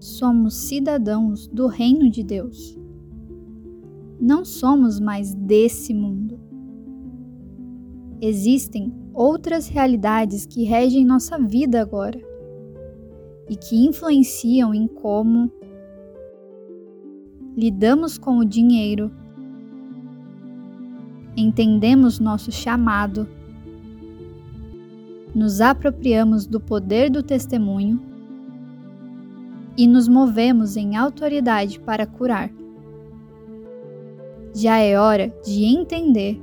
Somos cidadãos do reino de Deus. Não somos mais desse mundo. Existem outras realidades que regem nossa vida agora e que influenciam em como lidamos com o dinheiro, entendemos nosso chamado, nos apropriamos do poder do testemunho e nos movemos em autoridade para curar. Já é hora de entender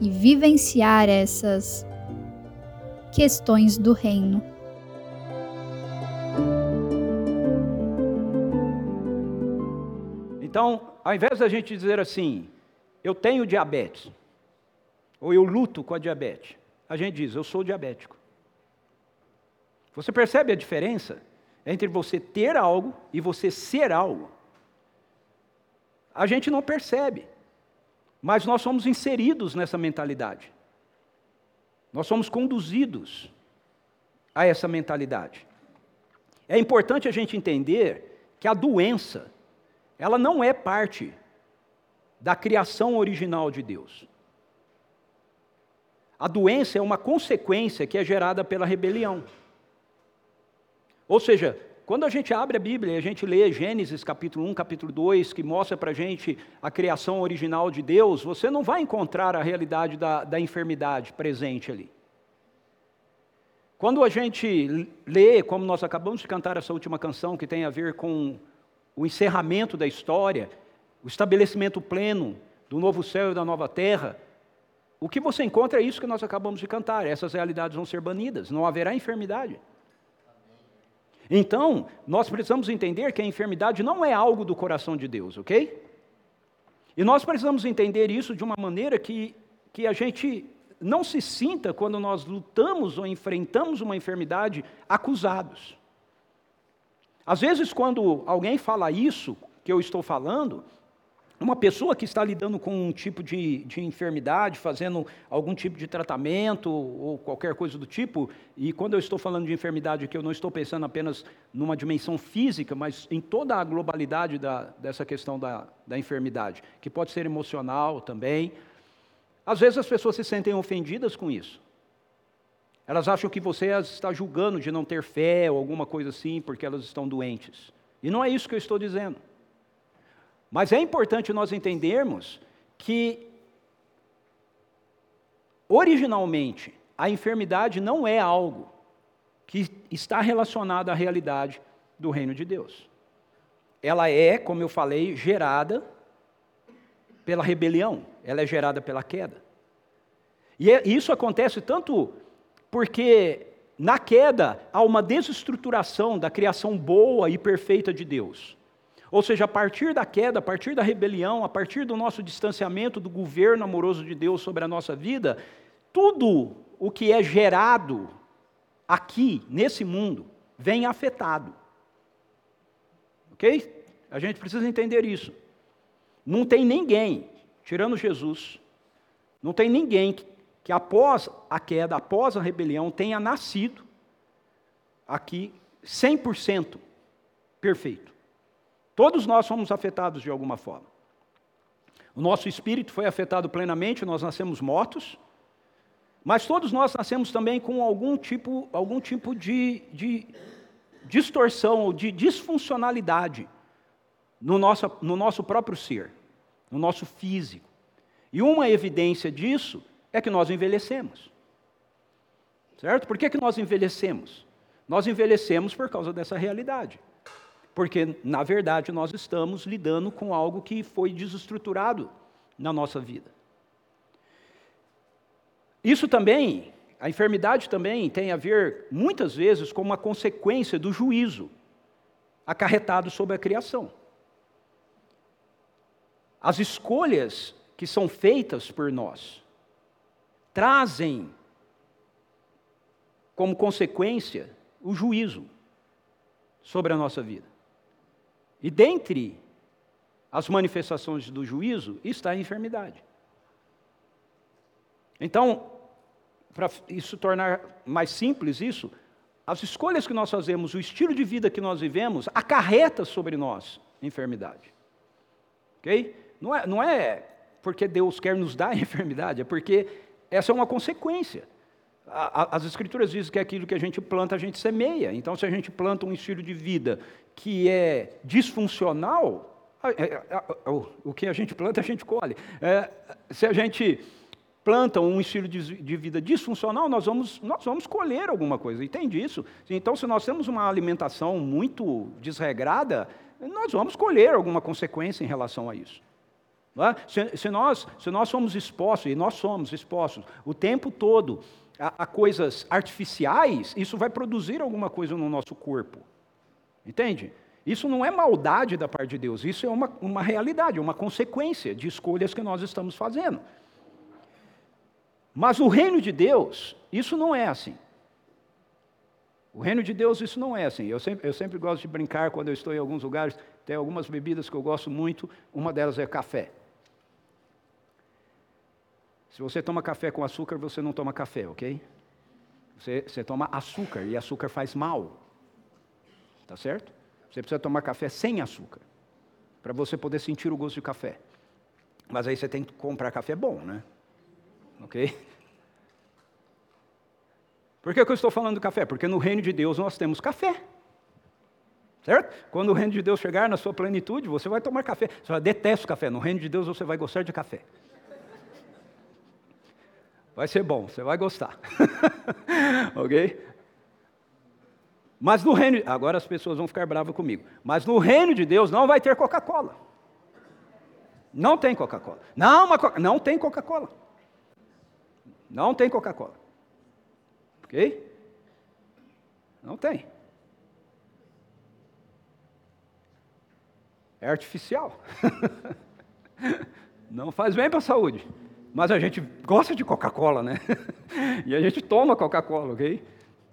e vivenciar essas questões do reino. Então, ao invés da gente dizer assim, eu tenho diabetes, ou eu luto com a diabetes, a gente diz, eu sou diabético. Você percebe a diferença entre você ter algo e você ser algo? A gente não percebe, mas nós somos inseridos nessa mentalidade. Nós somos conduzidos a essa mentalidade. É importante a gente entender que a doença, ela não é parte da criação original de Deus. A doença é uma consequência que é gerada pela rebelião. Ou seja, quando a gente abre a Bíblia e a gente lê Gênesis capítulo 1, capítulo 2, que mostra para a gente a criação original de Deus, você não vai encontrar a realidade da, da enfermidade presente ali. Quando a gente lê, como nós acabamos de cantar essa última canção, que tem a ver com o encerramento da história, o estabelecimento pleno do novo céu e da nova terra, o que você encontra é isso que nós acabamos de cantar, essas realidades vão ser banidas, não haverá enfermidade. Então, nós precisamos entender que a enfermidade não é algo do coração de Deus, ok? E nós precisamos entender isso de uma maneira que, que a gente não se sinta, quando nós lutamos ou enfrentamos uma enfermidade, acusados. Às vezes, quando alguém fala isso que eu estou falando, uma pessoa que está lidando com um tipo de, de, enfermidade, fazendo algum tipo de tratamento ou qualquer coisa do tipo, e quando eu estou falando de enfermidade aqui, eu não estou pensando apenas numa dimensão física, mas em toda a globalidade da, dessa questão da, da enfermidade, que pode ser emocional também. Às vezes as pessoas se sentem ofendidas com isso. Elas acham que você as está julgando de não ter fé ou alguma coisa assim, porque elas estão doentes. E não é isso que eu estou dizendo. Mas é importante nós entendermos que, originalmente, a enfermidade não é algo que está relacionado à realidade do reino de Deus. Ela é, como eu falei, gerada pela rebelião, ela é gerada pela queda. E é, isso acontece tanto porque na queda há uma desestruturação da criação boa e perfeita de Deus. Ou seja, a partir da queda, a partir da rebelião, a partir do nosso distanciamento do governo amoroso de Deus sobre a nossa vida, tudo o que é gerado aqui, nesse mundo, vem afetado. Ok? A gente precisa entender isso. Não tem ninguém, tirando Jesus, não tem ninguém que, que após a queda, após a rebelião, tenha nascido aqui 100% perfeito. Todos nós somos afetados de alguma forma. O nosso espírito foi afetado plenamente, nós nascemos mortos, mas todos nós nascemos também com algum tipo, algum tipo de, de distorção ou de disfuncionalidade no nosso, no nosso próprio ser, no nosso físico. E uma evidência disso é que nós envelhecemos. Certo? Por que, que nós envelhecemos? Nós envelhecemos por causa dessa realidade. Porque, na verdade, nós estamos lidando com algo que foi desestruturado na nossa vida. Isso também, a enfermidade também tem a ver, muitas vezes, com uma consequência do juízo acarretado sobre a criação. As escolhas que são feitas por nós trazem como consequência o juízo sobre a nossa vida. E dentre as manifestações do juízo está a enfermidade. Então, para isso tornar mais simples isso, as escolhas que nós fazemos, o estilo de vida que nós vivemos, acarreta sobre nós enfermidade. Ok? Não é, não é porque Deus quer nos dar enfermidade, é porque essa é uma consequência. As Escrituras dizem que é aquilo que a gente planta, a gente semeia. Então, se a gente planta um estilo de vida que é disfuncional, o que a gente planta, a gente colhe. É, se a gente planta um estilo de, vida disfuncional, nós vamos, nós vamos colher alguma coisa. Entende isso? Então, se nós temos uma alimentação muito desregrada, nós vamos colher alguma consequência em relação a isso. É? Se, se, nós, se nós somos expostos, e nós somos expostos o tempo todo a, a coisas artificiais, isso vai produzir alguma coisa no nosso corpo. Entende? Isso não é maldade da parte de Deus, isso é uma, uma realidade, uma consequência de escolhas que nós estamos fazendo. Mas o reino de Deus, isso não é assim. O reino de Deus, isso não é assim. Eu sempre, eu sempre gosto de brincar quando eu estou em alguns lugares, tem algumas bebidas que eu gosto muito, uma delas é café. Se você toma café com açúcar, você não toma café, ok? Você, você toma açúcar e açúcar faz mal. Tá certo? Você precisa tomar café sem açúcar, para você poder sentir o gosto de café. Mas aí você tem que comprar café bom, né? Ok? Por que, que eu estou falando do café? Porque no reino de Deus nós temos café. Certo? Quando o reino de Deus chegar na sua plenitude, você vai tomar café. Você vai detesta o café. No reino de Deus você vai gostar de café. Vai ser bom, você vai gostar. ok? Mas no reino, agora as pessoas vão ficar bravas comigo. Mas no reino de Deus não vai ter Coca-Cola. Não tem Coca-Cola. Não, não tem Coca-Cola. Não tem Coca-Cola. Ok? Não tem. É artificial. não faz bem para a saúde. Mas a gente gosta de Coca-Cola, né? e a gente toma Coca-Cola, ok?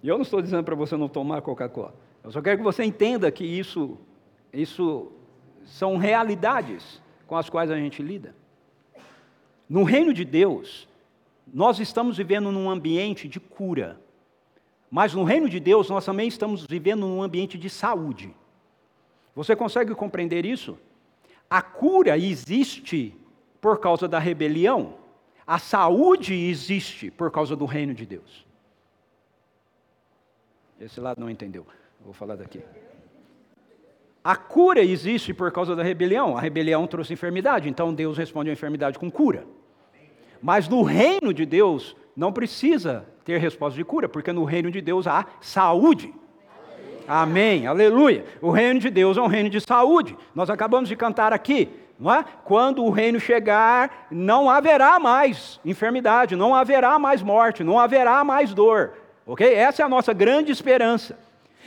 E eu não estou dizendo para você não tomar Coca-Cola. Eu só quero que você entenda que isso, isso são realidades com as quais a gente lida. No reino de Deus, nós estamos vivendo num ambiente de cura. Mas no reino de Deus, nós também estamos vivendo num ambiente de saúde. Você consegue compreender isso? A cura existe por causa da rebelião, a saúde existe por causa do reino de Deus. Esse lado não entendeu. Vou falar daqui. A cura existe por causa da rebelião. A rebelião trouxe enfermidade, então Deus responde à enfermidade com cura. Mas no reino de Deus não precisa ter resposta de cura, porque no reino de Deus há saúde. Amém, aleluia. O reino de Deus é um reino de saúde. Nós acabamos de cantar aqui, não é? Quando o reino chegar, não haverá mais enfermidade, não haverá mais morte, não haverá mais dor. Ok? Essa é a nossa grande esperança.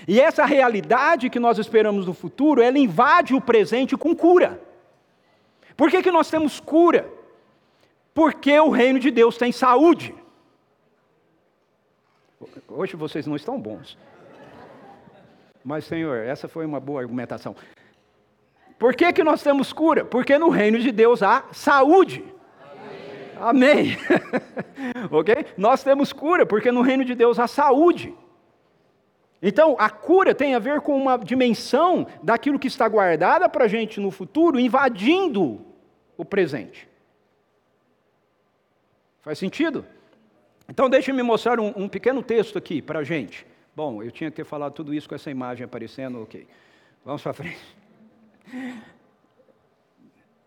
E essa realidade que nós esperamos no futuro, ela invade o presente com cura. Por que, que nós temos cura? Porque o reino de Deus tem saúde. Hoje vocês não estão bons. Mas, Senhor, essa foi uma boa argumentação. Por que, que nós temos cura? Porque no reino de Deus há saúde. Amém. ok? Nós temos cura, porque no reino de Deus há saúde. Então, a cura tem a ver com uma dimensão daquilo que está guardada para a gente no futuro, invadindo o presente. Faz sentido? Então, deixe-me mostrar um, um, pequeno texto aqui para a gente. Bom, eu tinha que ter falado tudo isso com essa imagem aparecendo, ok. Vamos para frente.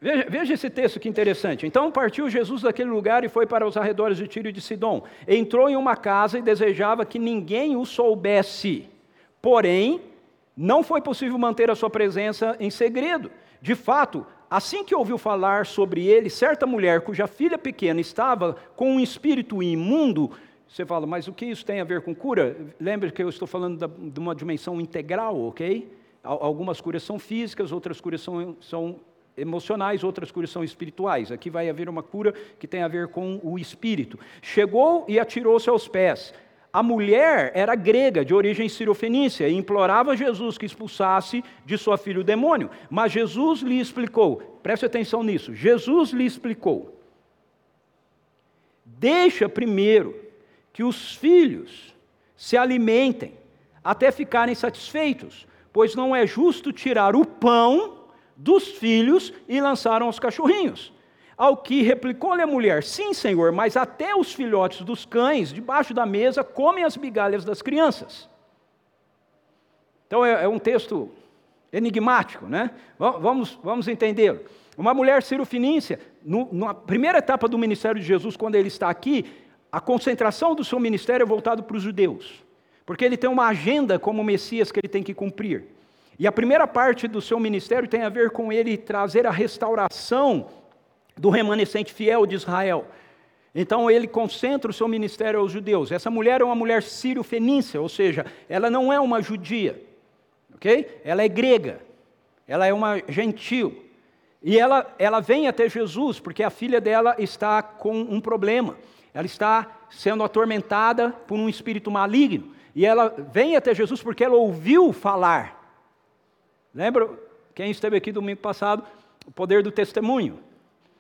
Veja, veja, esse texto que interessante. Então partiu Jesus daquele lugar e foi para os arredores de Tiro e de Sidom. Entrou em uma casa e desejava que ninguém o soubesse. Porém, não foi possível manter a sua presença em segredo. De fato, assim que ouviu falar sobre ele, certa mulher cuja filha pequena estava com um espírito imundo, você fala, mas o que isso tem a ver com cura? Lembre que eu estou falando de uma dimensão integral, ok? Algumas curas são físicas, outras curas são, são emocionais, outras curas são espirituais. Aqui vai haver uma cura que tem a ver com o espírito. Chegou e atirou-se aos pés. A mulher era grega, de origem sirofenícia, e implorava Jesus que expulsasse de sua filha o demônio. Mas Jesus lhe explicou, preste atenção nisso, Jesus lhe explicou: deixa primeiro que os filhos se alimentem, até ficarem satisfeitos, pois não é justo tirar o pão dos filhos e lançar aos cachorrinhos. Ao que replicou-lhe a mulher: Sim, senhor, mas até os filhotes dos cães, debaixo da mesa, comem as migalhas das crianças. Então é, é um texto enigmático, né? Vamos, vamos entendê-lo. Uma mulher cirofinícia, na primeira etapa do ministério de Jesus, quando ele está aqui, a concentração do seu ministério é voltado para os judeus, porque ele tem uma agenda como Messias que ele tem que cumprir. E a primeira parte do seu ministério tem a ver com ele trazer a restauração do remanescente fiel de Israel. Então ele concentra o seu ministério aos judeus. Essa mulher é uma mulher sírio-fenícia, ou seja, ela não é uma judia, ok? Ela é grega, ela é uma gentil. E ela, ela vem até Jesus porque a filha dela está com um problema. Ela está sendo atormentada por um espírito maligno. E ela vem até Jesus porque ela ouviu falar. Lembra quem esteve aqui domingo passado? O poder do testemunho.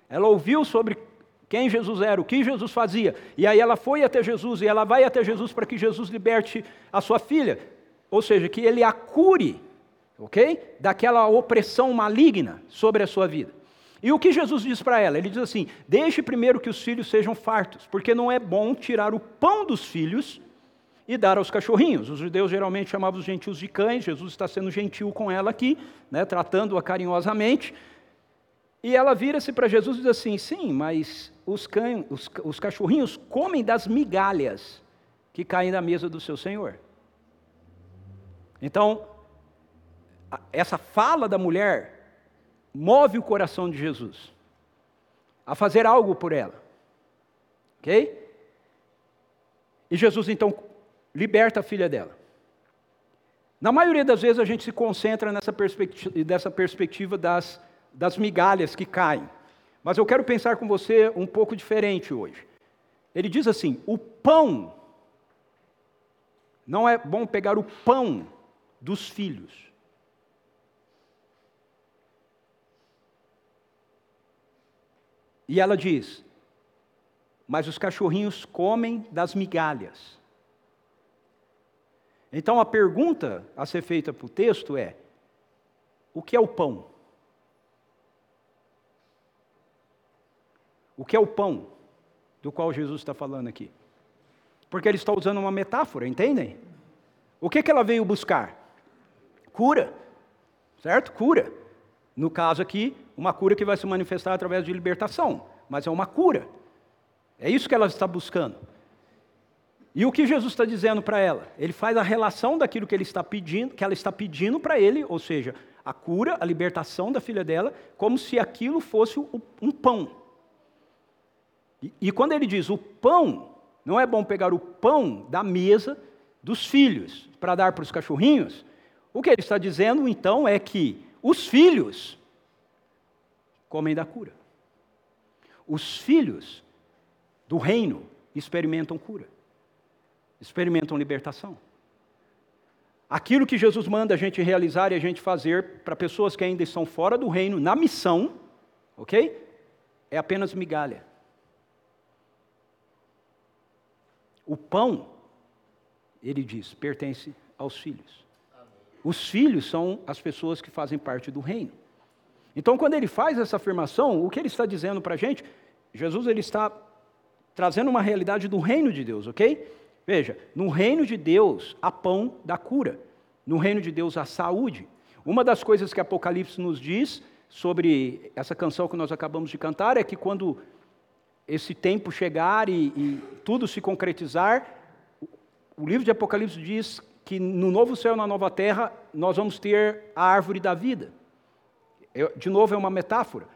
Ela ouviu sobre quem Jesus era, o que Jesus fazia. E aí ela foi até Jesus e ela vai até Jesus para que Jesus liberte a sua filha. Ou seja, que ele a cure ok? Daquela opressão maligna sobre a sua vida. E o que Jesus diz para ela? Ele diz assim: deixe primeiro que os filhos sejam fartos, porque não é bom tirar o pão dos filhos e dar aos cachorrinhos. Os judeus geralmente chamavam os gentios de cães, Jesus está sendo gentil com ela aqui, né, tratando-a carinhosamente. E ela vira-se para Jesus e diz assim: sim, mas os, cães, os, os cachorrinhos comem das migalhas que caem da mesa do seu senhor. Então, essa fala da mulher move o coração de Jesus a fazer algo por ela. Ok? E Jesus então liberta a filha dela. Na maioria das vezes a gente se concentra nessa perspectiva, dessa perspectiva das, das migalhas que caem. Mas eu quero pensar com você um pouco diferente hoje. Ele diz assim: o pão, não é bom pegar o pão dos filhos. E ela diz: Mas os cachorrinhos comem das migalhas. Então a pergunta a ser feita para o texto é: O que é o pão? O que é o pão do qual Jesus está falando aqui? Porque ele está usando uma metáfora, entendem? O que, que ela veio buscar? Cura, certo? Cura. No caso aqui, uma cura que vai se manifestar através de libertação, mas é uma cura. É isso que ela está buscando. E o que Jesus está dizendo para ela? Ele faz a relação daquilo que ele está pedindo, que ela está pedindo para ele, ou seja, a cura, a libertação da filha dela, como se aquilo fosse um pão. E, e quando ele diz o pão, não é bom pegar o pão da mesa dos filhos para dar para os cachorrinhos. O que ele está dizendo então é que os filhos comem da cura. Os filhos do reino experimentam cura, experimentam libertação. Aquilo que Jesus manda a gente realizar e a gente fazer para pessoas que ainda estão fora do reino, na missão, ok? É apenas migalha. O pão, ele diz, pertence aos filhos. Os filhos são as pessoas que fazem parte do reino. Então, quando ele faz essa afirmação, o que ele está dizendo para a gente? Jesus ele está trazendo uma realidade do reino de Deus, ok? Veja, no reino de Deus há pão da cura, no reino de Deus há saúde. Uma das coisas que Apocalipse nos diz sobre essa canção que nós acabamos de cantar é que quando esse tempo chegar e, e tudo se concretizar, o livro de Apocalipse diz que no novo céu e na nova terra nós vamos ter a árvore da vida. Eu, de novo, é uma metáfora.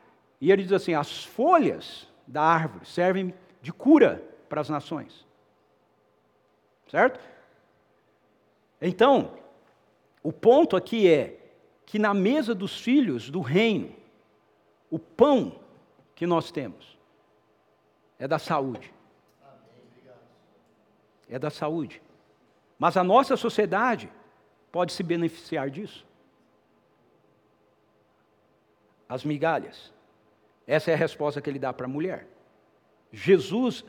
E ele diz assim: as folhas da árvore servem de cura para as nações. Certo? Então, o ponto aqui é que na mesa dos filhos do reino, o pão que nós temos é da saúde. É da saúde. Mas a nossa sociedade pode se beneficiar disso. As migalhas. Essa é a resposta que ele dá para a mulher. Jesus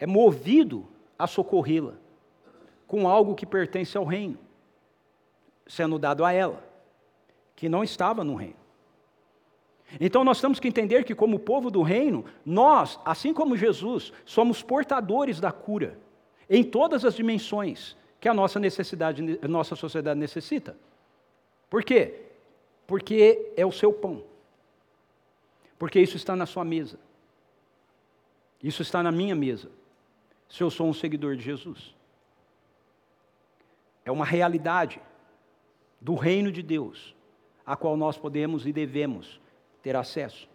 é movido a socorrê-la com algo que pertence ao reino. sendo dado a ela, que não estava no reino. Então nós temos que entender que, como povo do reino, nós, assim como Jesus, somos portadores da cura em todas as dimensões que a nossa necessidade, a nossa sociedade necessita. Por quê? Porque é o seu pão. Porque isso está na sua mesa. Isso está na minha mesa. Se eu sou um seguidor de Jesus. É uma realidade do reino de Deus, a qual nós podemos e devemos ter acesso.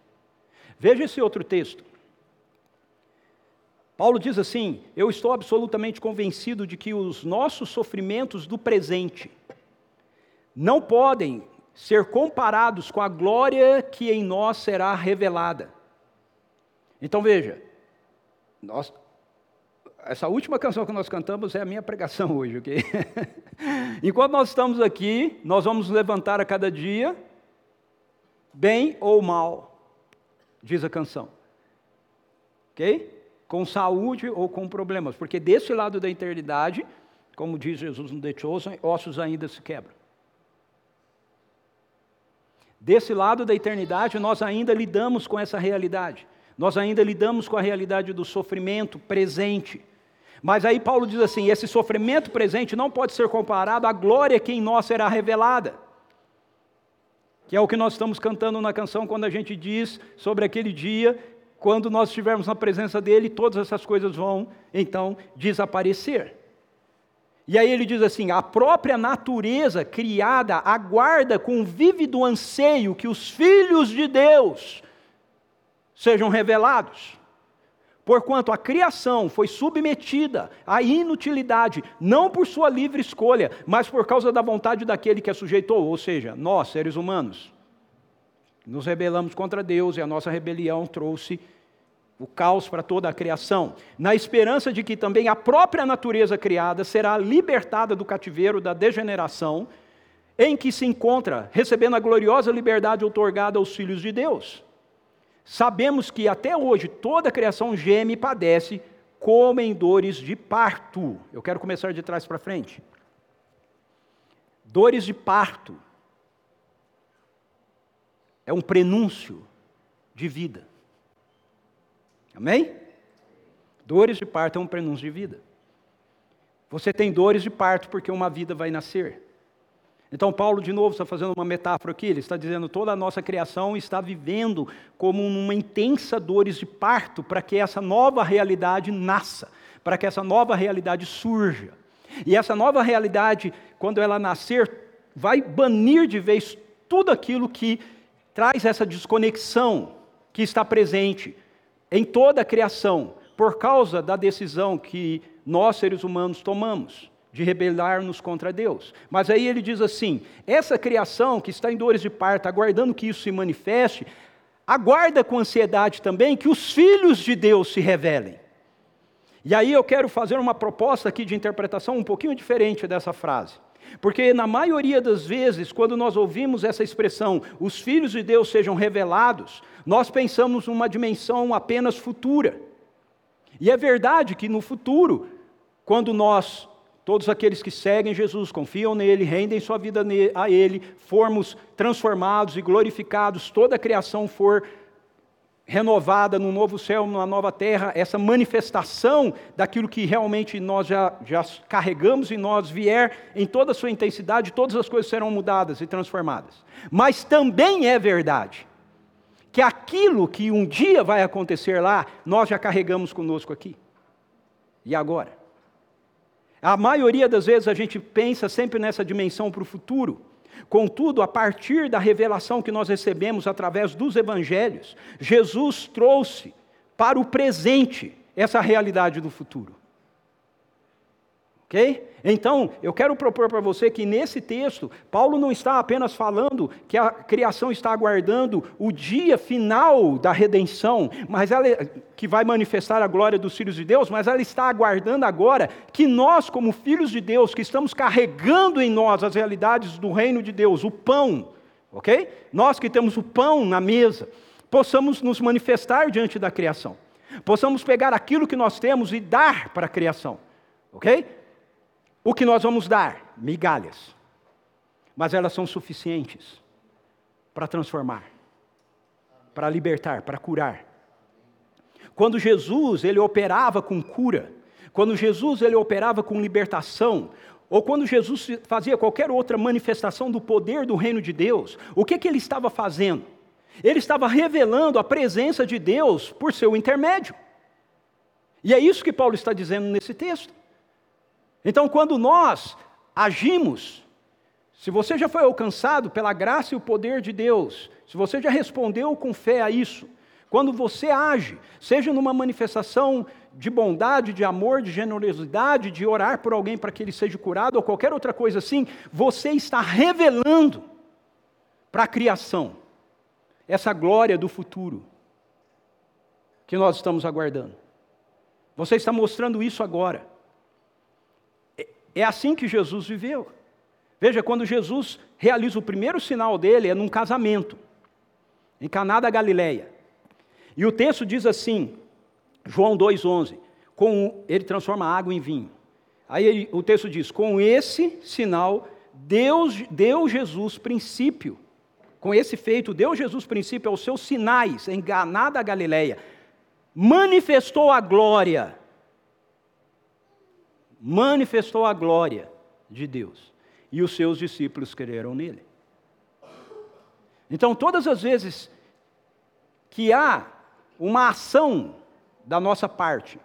Veja esse outro texto. Paulo diz assim: Eu estou absolutamente convencido de que os nossos sofrimentos do presente não podem ser comparados com a glória que em nós será revelada. Então veja, nós, essa última canção que nós cantamos é a minha pregação hoje, ok? Enquanto nós estamos aqui, nós vamos levantar a cada dia, bem ou mal, diz a canção. Ok? Com saúde ou com problemas, porque desse lado da eternidade, como diz Jesus no The Chosen, ossos ainda se quebram. Desse lado da eternidade, nós ainda lidamos com essa realidade. Nós ainda lidamos com a realidade do sofrimento presente. Mas aí Paulo diz assim: esse sofrimento presente não pode ser comparado à glória que em nós será revelada. Que é o que nós estamos cantando na canção quando a gente diz sobre aquele dia, quando nós estivermos na presença dele, todas essas coisas vão então desaparecer. E aí ele diz assim: a própria natureza criada aguarda com vívido anseio que os filhos de Deus sejam revelados. Porquanto a criação foi submetida à inutilidade, não por sua livre escolha, mas por causa da vontade daquele que a sujeitou, ou seja, nós, seres humanos. Nos rebelamos contra Deus e a nossa rebelião trouxe o caos para toda a criação, na esperança de que também a própria natureza criada será libertada do cativeiro da degeneração em que se encontra, recebendo a gloriosa liberdade outorgada aos filhos de Deus. Sabemos que até hoje toda a criação geme e padece como em dores de parto. Eu quero começar de trás para frente. Dores de parto é um prenúncio de vida. Amém? Dores de parto é um prenúncio de vida. Você tem dores de parto porque uma vida vai nascer. Então, Paulo, de novo, está fazendo uma metáfora aqui, ele está dizendo toda a nossa criação está vivendo como uma intensa dores de parto para que essa nova realidade nasça, para que essa nova realidade surja. E essa nova realidade, quando ela nascer, vai banir de vez tudo aquilo que traz essa desconexão que está presente em toda a criação, por causa da decisão que nós, seres humanos, tomamos de rebelar-nos contra Deus. Mas aí ele diz assim: essa criação que está em dores de parto, aguardando que isso se manifeste, aguarda com ansiedade também que os filhos de Deus se revelem. E aí eu quero fazer uma proposta aqui de interpretação um pouquinho diferente dessa frase. Porque na maioria das vezes, quando nós ouvimos essa expressão, os filhos de Deus sejam revelados, nós pensamos numa dimensão apenas futura. E é verdade que no futuro, quando nós Todos aqueles que seguem Jesus, confiam nele, rendem sua vida a ele, formos transformados e glorificados, toda a criação for renovada num novo céu, numa nova terra, essa manifestação daquilo que realmente nós já, já carregamos em nós vier em toda a sua intensidade, todas as coisas serão mudadas e transformadas. Mas também é verdade que aquilo que um dia vai acontecer lá, nós já carregamos conosco aqui. E agora? A maioria das vezes a gente pensa sempre nessa dimensão para o futuro. Contudo, a partir da revelação que nós recebemos através dos evangelhos, Jesus trouxe para o presente essa realidade do futuro. Ok? Então, eu quero propor para você que nesse texto, Paulo não está apenas falando que a criação está aguardando o dia final da redenção, mas ela, que vai manifestar a glória dos filhos de Deus, mas ela está aguardando agora que nós, como filhos de Deus, que estamos carregando em nós as realidades do reino de Deus, o pão, ok? Nós que temos o pão na mesa, possamos nos manifestar diante da criação, possamos pegar aquilo que nós temos e dar para a criação, ok? O que nós vamos dar? Migalhas. mas elas são suficientes para transformar, para libertar, para curar. Quando Jesus ele operava com cura, quando Jesus ele operava com libertação, ou quando Jesus fazia qualquer outra manifestação do poder do reino de Deus, o que, que ele estava fazendo? Ele estava revelando a presença de Deus por seu intermédio. E é isso que Paulo está dizendo nesse texto. Então, quando nós agimos, se você já foi alcançado pela graça e o poder de Deus, se você já respondeu com fé a isso, quando você age, seja numa manifestação de bondade, de amor, de generosidade, de orar por alguém para que ele seja curado ou qualquer outra coisa assim, você está revelando para a criação essa glória do futuro que nós estamos aguardando. Você está mostrando isso agora. É, assim que Jesus viveu. Veja, quando Jesus realiza o primeiro sinal dele, é num casamento, em Caná da Galileia. E o texto diz assim, João 2,11, com, ele transforma água em vinho. Aí o texto diz: com esse sinal, Deus deu Jesus princípio. Com esse feito, deu Jesus princípio aos seus sinais em Caná da Galileia. Manifestou a glória. Manifestou a glória de Deus. E os seus discípulos creram nele. Então, todas as vezes que há uma ação da nossa parte,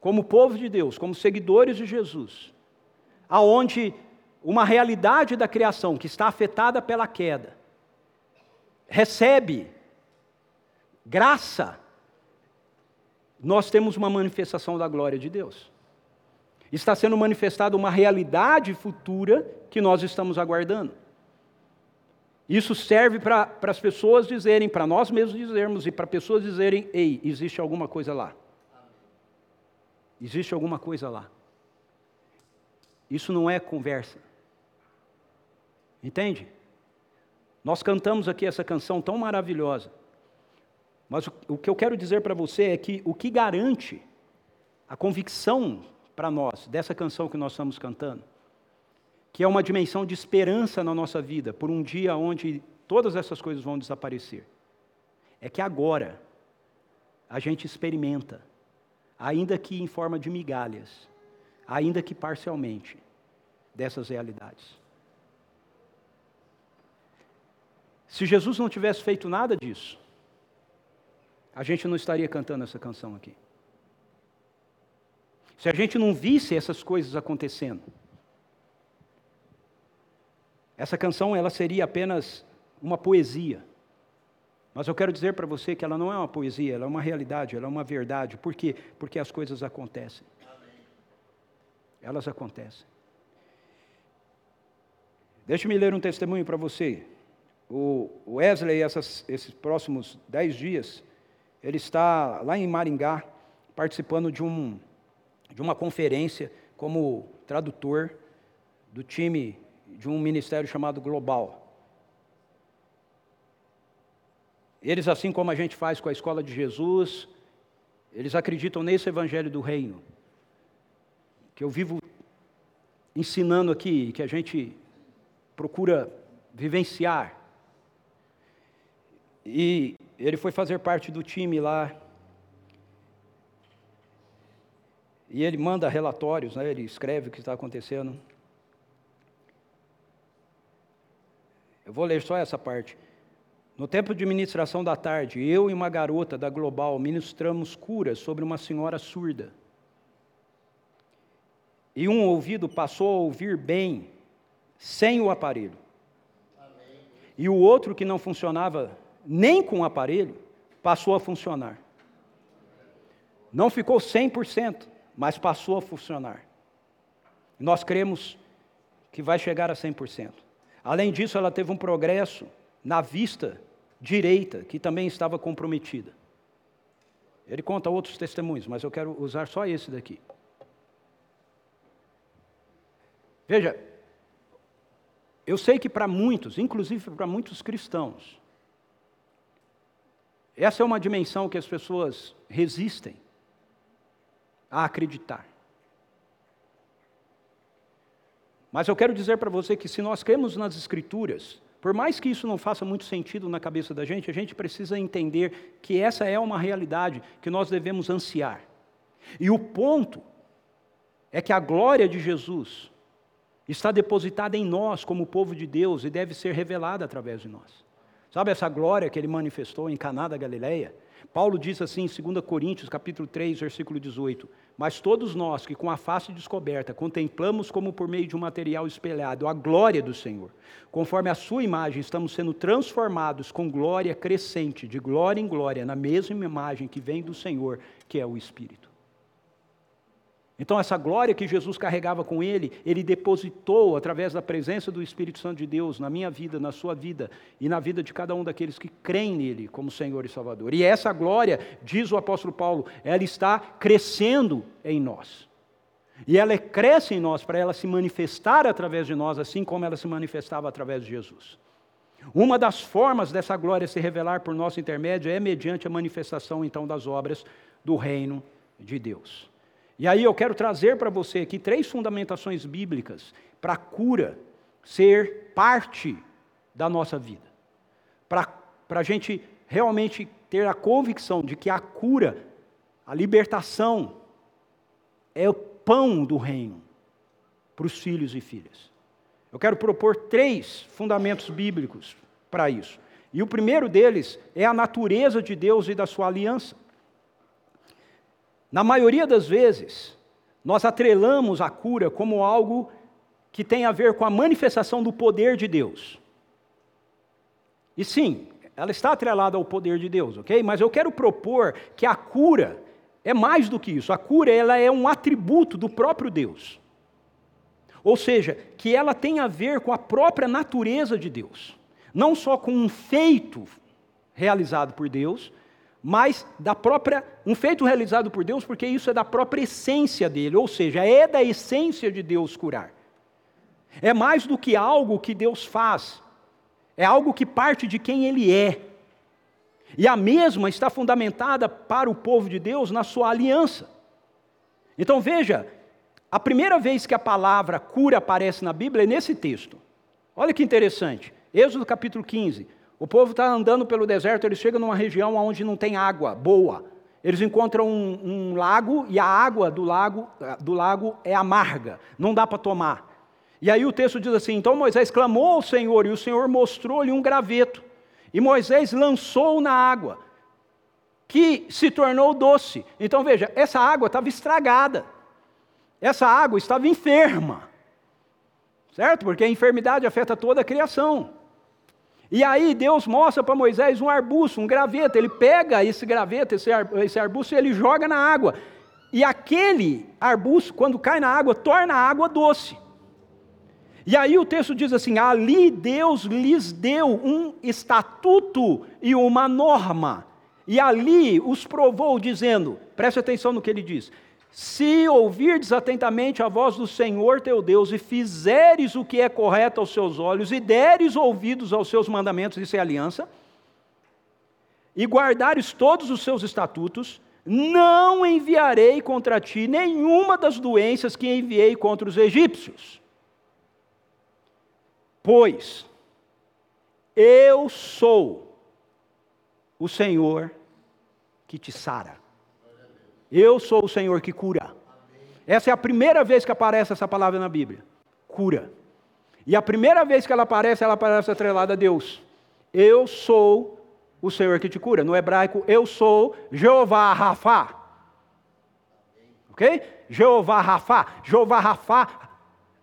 como povo de Deus, como seguidores de Jesus, aonde uma realidade da criação que está afetada pela queda recebe graça, nós temos uma manifestação da glória de Deus. Está sendo manifestada uma realidade futura que nós estamos aguardando. Isso serve para as pessoas dizerem, para nós mesmos dizermos e para pessoas dizerem: ei, existe alguma coisa lá. Existe alguma coisa lá. Isso não é conversa. Entende? Nós cantamos aqui essa canção tão maravilhosa. Mas o, o que eu quero dizer para você é que o que garante a convicção para nós dessa canção que nós estamos cantando que é uma dimensão de esperança na nossa vida, por um dia onde todas essas coisas vão desaparecer. É que agora a gente experimenta, ainda que em forma de migalhas, ainda que parcialmente, dessas realidades. Se Jesus não tivesse feito nada disso, a gente não estaria cantando essa canção aqui. Se a gente não visse essas coisas acontecendo, essa canção ela seria apenas uma poesia. Mas eu quero dizer para você que ela não é uma poesia, ela é uma realidade, ela é uma verdade. Por quê? Porque as coisas acontecem. Elas acontecem. Deixe-me ler um testemunho para você. O Wesley, essas, esses próximos dez dias, ele está lá em Maringá, participando de, um, de uma conferência como tradutor do time de um ministério chamado Global. Eles, assim como a gente faz com a escola de Jesus, eles acreditam nesse evangelho do reino, que eu vivo ensinando aqui, que a gente procura vivenciar. E ele foi fazer parte do time lá. E ele manda relatórios, né? ele escreve o que está acontecendo. Eu vou ler só essa parte. No tempo de ministração da tarde, eu e uma garota da Global ministramos curas sobre uma senhora surda. E um ouvido passou a ouvir bem, sem o aparelho. E o outro que não funcionava nem com o aparelho, passou a funcionar. Não ficou 100%, mas passou a funcionar. Nós cremos que vai chegar a 100%. Além disso, ela teve um progresso na vista direita, que também estava comprometida. Ele conta outros testemunhos, mas eu quero usar só esse daqui. Veja, eu sei que para muitos, inclusive para muitos cristãos, essa é uma dimensão que as pessoas resistem a acreditar. Mas eu quero dizer para você que se nós cremos nas Escrituras, por mais que isso não faça muito sentido na cabeça da gente, a gente precisa entender que essa é uma realidade que nós devemos ansiar. E o ponto é que a glória de Jesus está depositada em nós como povo de Deus e deve ser revelada através de nós. Sabe essa glória que ele manifestou em Caná da Galileia? Paulo diz assim em 2 Coríntios, capítulo 3, versículo 18: "Mas todos nós que com a face descoberta contemplamos como por meio de um material espelhado a glória do Senhor, conforme a sua imagem estamos sendo transformados com glória crescente, de glória em glória, na mesma imagem que vem do Senhor, que é o Espírito." Então, essa glória que Jesus carregava com ele, ele depositou através da presença do Espírito Santo de Deus na minha vida, na sua vida e na vida de cada um daqueles que creem nele como Senhor e Salvador. E essa glória, diz o apóstolo Paulo, ela está crescendo em nós. E ela cresce em nós para ela se manifestar através de nós, assim como ela se manifestava através de Jesus. Uma das formas dessa glória se revelar por nosso intermédio é mediante a manifestação, então, das obras do reino de Deus. E aí eu quero trazer para você aqui três fundamentações bíblicas para a cura ser parte da nossa vida. Para a gente realmente ter a convicção de que a cura, a libertação, é o pão do reino para os filhos e filhas. Eu quero propor três fundamentos bíblicos para isso. E o primeiro deles é a natureza de Deus e da sua aliança. Na maioria das vezes, nós atrelamos a cura como algo que tem a ver com a manifestação do poder de Deus. E sim, ela está atrelada ao poder de Deus, ok? Mas eu quero propor que a cura é mais do que isso. A cura ela é um atributo do próprio Deus. Ou seja, que ela tem a ver com a própria natureza de Deus. Não só com um feito realizado por Deus, mas da própria um feito realizado por Deus, porque isso é da própria essência dele, ou seja, é da essência de Deus curar. É mais do que algo que Deus faz, é algo que parte de quem ele é. E a mesma está fundamentada para o povo de Deus na sua aliança. Então veja, a primeira vez que a palavra cura aparece na Bíblia é nesse texto. Olha que interessante. Êxodo capítulo 15. O povo está andando pelo deserto, eles chegam numa região onde não tem água boa. Eles encontram um, um lago e a água do lago, do lago é amarga, não dá para tomar. E aí o texto diz assim: então Moisés clamou ao Senhor e o Senhor mostrou-lhe um graveto. E Moisés lançou na água, que se tornou doce. Então veja, essa água estava estragada. Essa água estava enferma. Certo? Porque a enfermidade afeta toda a criação. E aí Deus mostra para Moisés um arbusto, um graveto. Ele pega esse graveto, esse arbusto, e ele joga na água. E aquele arbusto, quando cai na água, torna a água doce. E aí o texto diz assim: ali Deus lhes deu um estatuto e uma norma. E ali os provou, dizendo: preste atenção no que ele diz. Se ouvirdes atentamente a voz do Senhor teu Deus e fizeres o que é correto aos seus olhos e deres ouvidos aos seus mandamentos, isso é aliança, e guardares todos os seus estatutos, não enviarei contra ti nenhuma das doenças que enviei contra os egípcios. Pois eu sou o Senhor que te sara. Eu sou o Senhor que cura. Essa é a primeira vez que aparece essa palavra na Bíblia. Cura. E a primeira vez que ela aparece, ela aparece atrelada a Deus. Eu sou o Senhor que te cura. No hebraico, eu sou Jeová Rafa. Ok? Jeová Rafa. Jeová Rafa.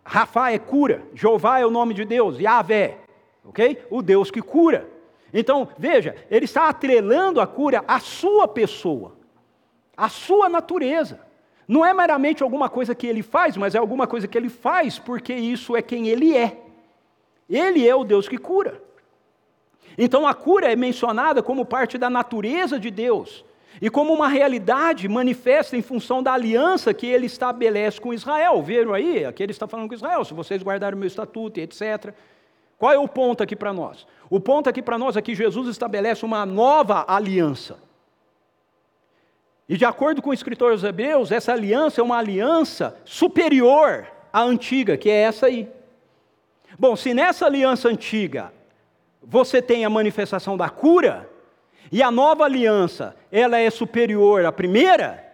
Rafa é cura. Jeová é o nome de Deus. Yahvé. Ok? O Deus que cura. Então, veja, ele está atrelando a cura à sua pessoa a sua natureza. Não é meramente alguma coisa que ele faz, mas é alguma coisa que ele faz porque isso é quem ele é. Ele é o Deus que cura. Então a cura é mencionada como parte da natureza de Deus e como uma realidade manifesta em função da aliança que ele estabelece com Israel. Viram aí? Aqui ele está falando com Israel, se vocês guardarem o meu estatuto e etc. Qual é o ponto aqui para nós? O ponto aqui para nós é que Jesus estabelece uma nova aliança. E de acordo com o escritor dos Hebreus, essa aliança é uma aliança superior à antiga, que é essa aí. Bom, se nessa aliança antiga você tem a manifestação da cura, e a nova aliança, ela é superior à primeira,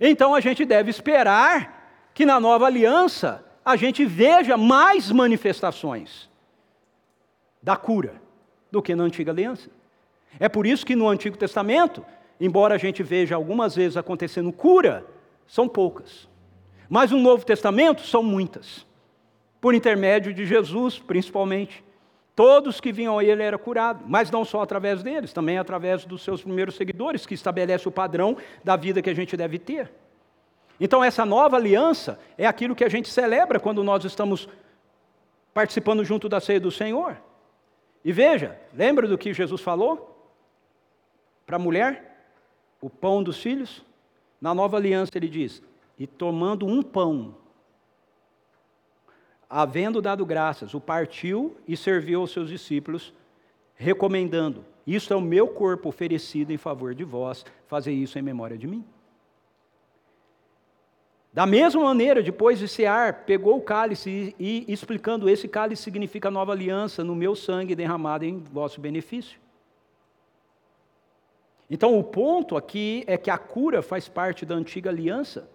então a gente deve esperar que na nova aliança a gente veja mais manifestações da cura do que na antiga aliança. É por isso que no Antigo Testamento, embora a gente veja algumas vezes acontecendo cura, são poucas. Mas no Novo Testamento são muitas. Por intermédio de Jesus, principalmente. Todos que vinham a ele eram curados, mas não só através deles, também através dos seus primeiros seguidores, que estabelece o padrão da vida que a gente deve ter. Então, essa nova aliança é aquilo que a gente celebra quando nós estamos participando junto da ceia do Senhor. E veja, lembra do que Jesus falou para a mulher? O pão dos filhos? Na nova aliança ele diz: e tomando um pão, havendo dado graças, o partiu e serviu aos seus discípulos, recomendando: Isso é o meu corpo oferecido em favor de vós, fazer isso em memória de mim. Da mesma maneira, depois de cear, pegou o cálice e, e, explicando: esse cálice significa nova aliança no meu sangue derramado em vosso benefício. Então, o ponto aqui é que a cura faz parte da antiga aliança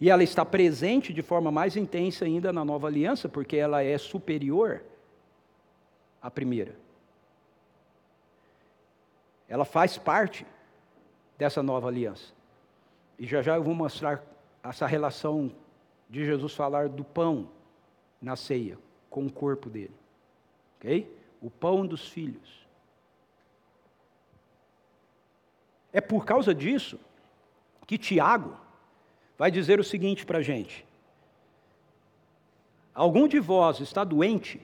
e ela está presente de forma mais intensa ainda na nova aliança, porque ela é superior à primeira. Ela faz parte dessa nova aliança. E já já eu vou mostrar essa relação de Jesus falar do pão na ceia, com o corpo dele. Ok? O pão dos filhos. É por causa disso que Tiago, vai dizer o seguinte para a gente: Algum de vós está doente?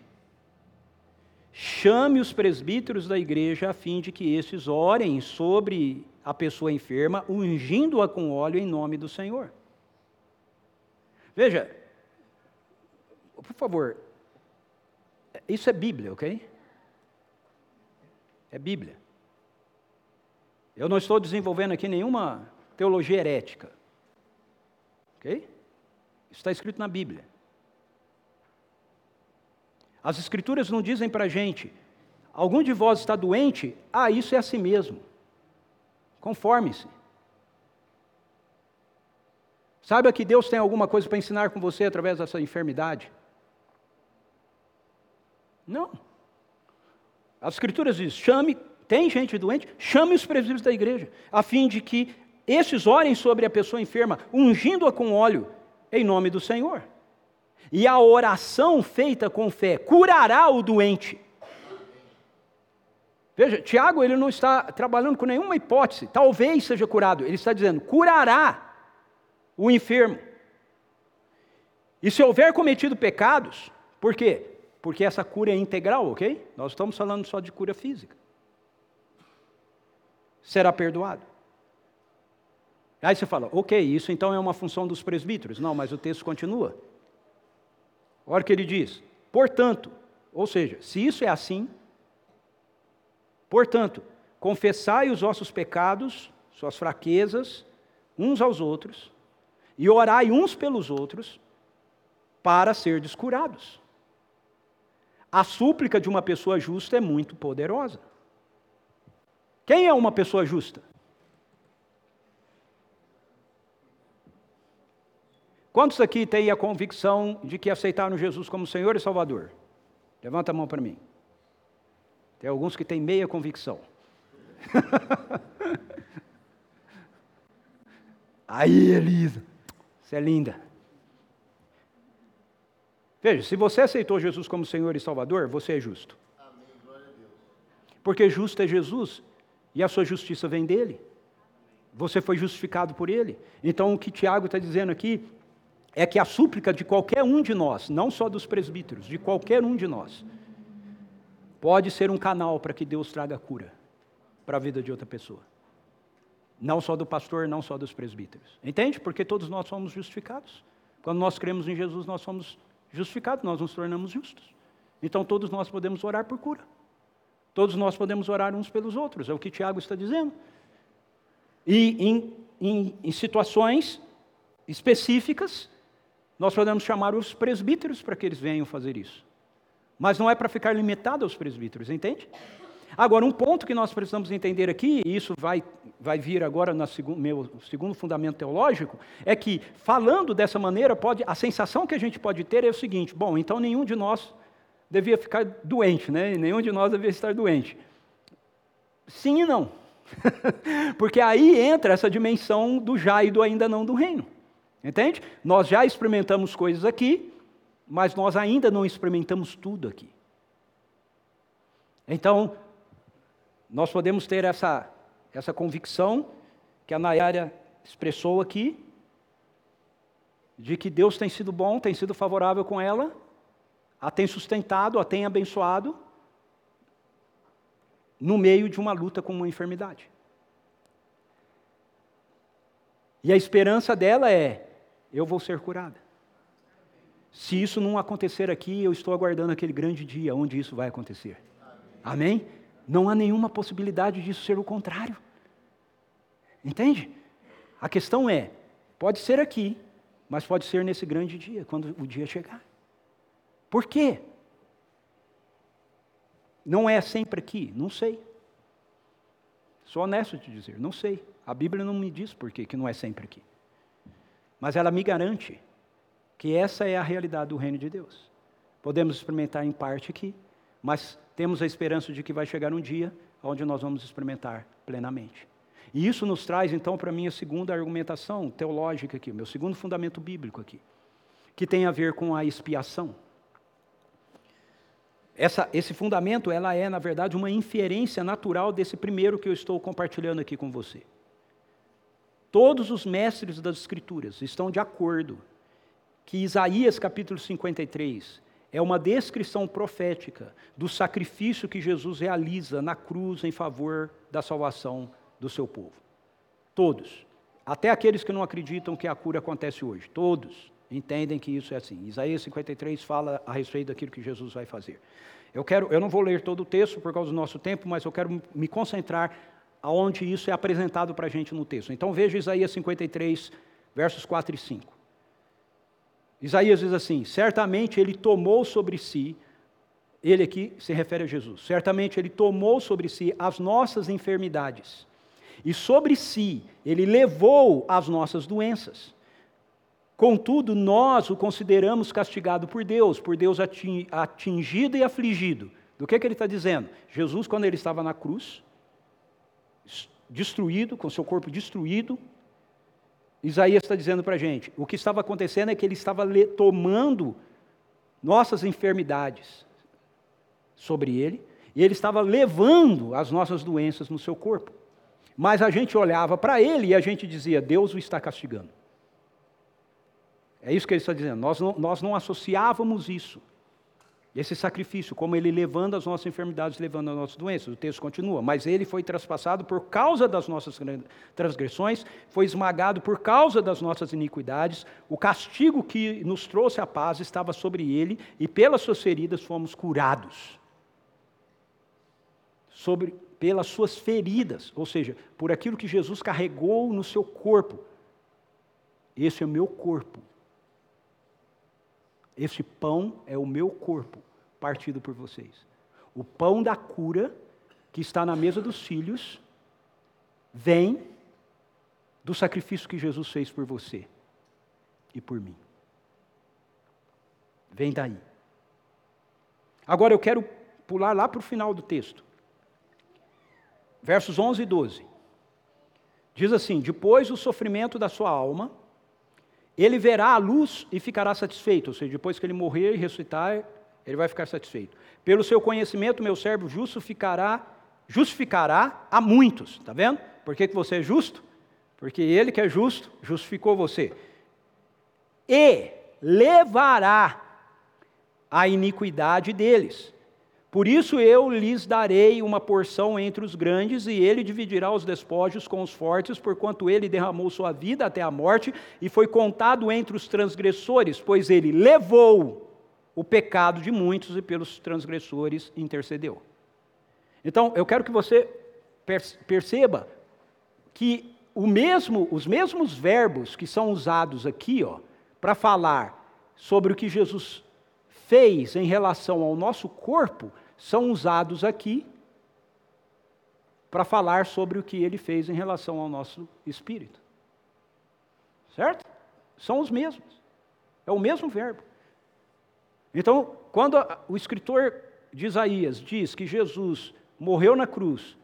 Chame os presbíteros da igreja a fim de que estes orem sobre a pessoa enferma, ungindo-a com óleo em nome do Senhor. Veja, por favor, isso é Bíblia, ok? É Bíblia. Eu não estou desenvolvendo aqui nenhuma teologia herética. Ok? Isso está escrito na Bíblia. As Escrituras não dizem para a gente, algum de vós está doente? Ah, isso é assim mesmo. Conforme-se. Saiba que Deus tem alguma coisa para ensinar com você através dessa enfermidade? Não. As Escrituras dizem: chame, tem gente doente, chame os presbíteros da igreja, a fim de que estes orem sobre a pessoa enferma, ungindo-a com óleo, em nome do Senhor. E a oração feita com fé curará o doente. Veja, Tiago ele não está trabalhando com nenhuma hipótese, talvez seja curado, ele está dizendo, curará o enfermo. E se houver cometido pecados, por quê? Porque essa cura é integral, ok? Nós estamos falando só de cura física. Será perdoado. Aí você fala, ok, isso então é uma função dos presbíteros. Não, mas o texto continua. Olha o que ele diz. Portanto, ou seja, se isso é assim, portanto, confessai os vossos pecados, suas fraquezas, uns aos outros, e orai uns pelos outros, para ser descurados. A súplica de uma pessoa justa é muito poderosa. Quem é uma pessoa justa? Quantos aqui têm a convicção de que aceitaram Jesus como Senhor e Salvador? Levanta a mão para mim. Tem alguns que têm meia convicção. Aí, Elisa, você é linda. Veja, se você aceitou Jesus como Senhor e Salvador, você é justo. Porque justo é Jesus e a sua justiça vem dele. Você foi justificado por ele. Então, o que Tiago está dizendo aqui é que a súplica de qualquer um de nós, não só dos presbíteros, de qualquer um de nós, pode ser um canal para que Deus traga cura para a vida de outra pessoa. Não só do pastor, não só dos presbíteros. Entende? Porque todos nós somos justificados. Quando nós cremos em Jesus, nós somos justificados, nós nos tornamos justos. Então todos nós podemos orar por cura. Todos nós podemos orar uns pelos outros, é o que Tiago está dizendo. E em, em, em situações específicas, nós podemos chamar os presbíteros para que eles venham fazer isso. Mas não é para ficar limitado aos presbíteros, entende? Agora, um ponto que nós precisamos entender aqui, e isso vai, vai vir agora no meu segundo fundamento teológico, é que, falando dessa maneira, pode, a sensação que a gente pode ter é o seguinte: bom, então nenhum de nós devia ficar doente, né? Nenhum de nós devia estar doente. Sim e não. Porque aí entra essa dimensão do já e do ainda não do reino. Entende? Nós já experimentamos coisas aqui, mas nós ainda não experimentamos tudo aqui. Então, nós podemos ter essa, essa convicção que a Nayara expressou aqui, de que Deus tem sido bom, tem sido favorável com ela, a tem sustentado, a tem abençoado, no meio de uma luta com uma enfermidade. E a esperança dela é: eu vou ser curada. Se isso não acontecer aqui, eu estou aguardando aquele grande dia onde isso vai acontecer. Amém? Não há nenhuma possibilidade disso ser o contrário. Entende? A questão é: pode ser aqui, mas pode ser nesse grande dia, quando o dia chegar. Por quê? Não é sempre aqui? Não sei. Sou honesto de dizer, não sei. A Bíblia não me diz por quê que não é sempre aqui. Mas ela me garante que essa é a realidade do reino de Deus. Podemos experimentar em parte aqui, mas temos a esperança de que vai chegar um dia onde nós vamos experimentar plenamente. E isso nos traz então para a minha segunda argumentação teológica aqui, meu segundo fundamento bíblico aqui, que tem a ver com a expiação. Essa, esse fundamento, ela é, na verdade, uma inferência natural desse primeiro que eu estou compartilhando aqui com você. Todos os mestres das Escrituras estão de acordo que Isaías capítulo 53 é uma descrição profética do sacrifício que Jesus realiza na cruz em favor da salvação do seu povo. Todos, até aqueles que não acreditam que a cura acontece hoje, todos entendem que isso é assim. Isaías 53 fala a respeito daquilo que Jesus vai fazer. Eu quero, eu não vou ler todo o texto por causa do nosso tempo, mas eu quero me concentrar aonde isso é apresentado para a gente no texto. Então veja Isaías 53, versos 4 e 5. Isaías diz assim: certamente ele tomou sobre si, ele aqui se refere a Jesus, certamente ele tomou sobre si as nossas enfermidades, e sobre si ele levou as nossas doenças. Contudo, nós o consideramos castigado por Deus, por Deus atingido e afligido. Do que, que ele está dizendo? Jesus, quando ele estava na cruz, destruído, com seu corpo destruído, Isaías está dizendo para a gente: o que estava acontecendo é que ele estava tomando nossas enfermidades sobre ele, e ele estava levando as nossas doenças no seu corpo. Mas a gente olhava para ele e a gente dizia: Deus o está castigando. É isso que ele está dizendo. Nós não, nós não associávamos isso. Esse sacrifício, como ele levando as nossas enfermidades, levando as nossas doenças. O texto continua. Mas ele foi traspassado por causa das nossas transgressões, foi esmagado por causa das nossas iniquidades. O castigo que nos trouxe a paz estava sobre ele, e pelas suas feridas fomos curados. Sobre, pelas suas feridas, ou seja, por aquilo que Jesus carregou no seu corpo. Esse é o meu corpo, este pão é o meu corpo, partido por vocês. O pão da cura, que está na mesa dos filhos, vem do sacrifício que Jesus fez por você e por mim. Vem daí. Agora eu quero pular lá para o final do texto. Versos 11 e 12. Diz assim: Depois do sofrimento da sua alma, ele verá a luz e ficará satisfeito, ou seja, depois que ele morrer e ressuscitar, ele vai ficar satisfeito. Pelo seu conhecimento, meu servo justo ficará, justificará a muitos. Está vendo? Por que, que você é justo? Porque ele que é justo, justificou você. E levará a iniquidade deles. Por isso eu lhes darei uma porção entre os grandes, e ele dividirá os despojos com os fortes, porquanto ele derramou sua vida até a morte, e foi contado entre os transgressores, pois ele levou o pecado de muitos e pelos transgressores intercedeu. Então, eu quero que você perceba que mesmo, os mesmos verbos que são usados aqui, ó, para falar sobre o que Jesus fez em relação ao nosso corpo são usados aqui para falar sobre o que ele fez em relação ao nosso espírito. Certo? São os mesmos. É o mesmo verbo. Então, quando o escritor de Isaías diz que Jesus morreu na cruz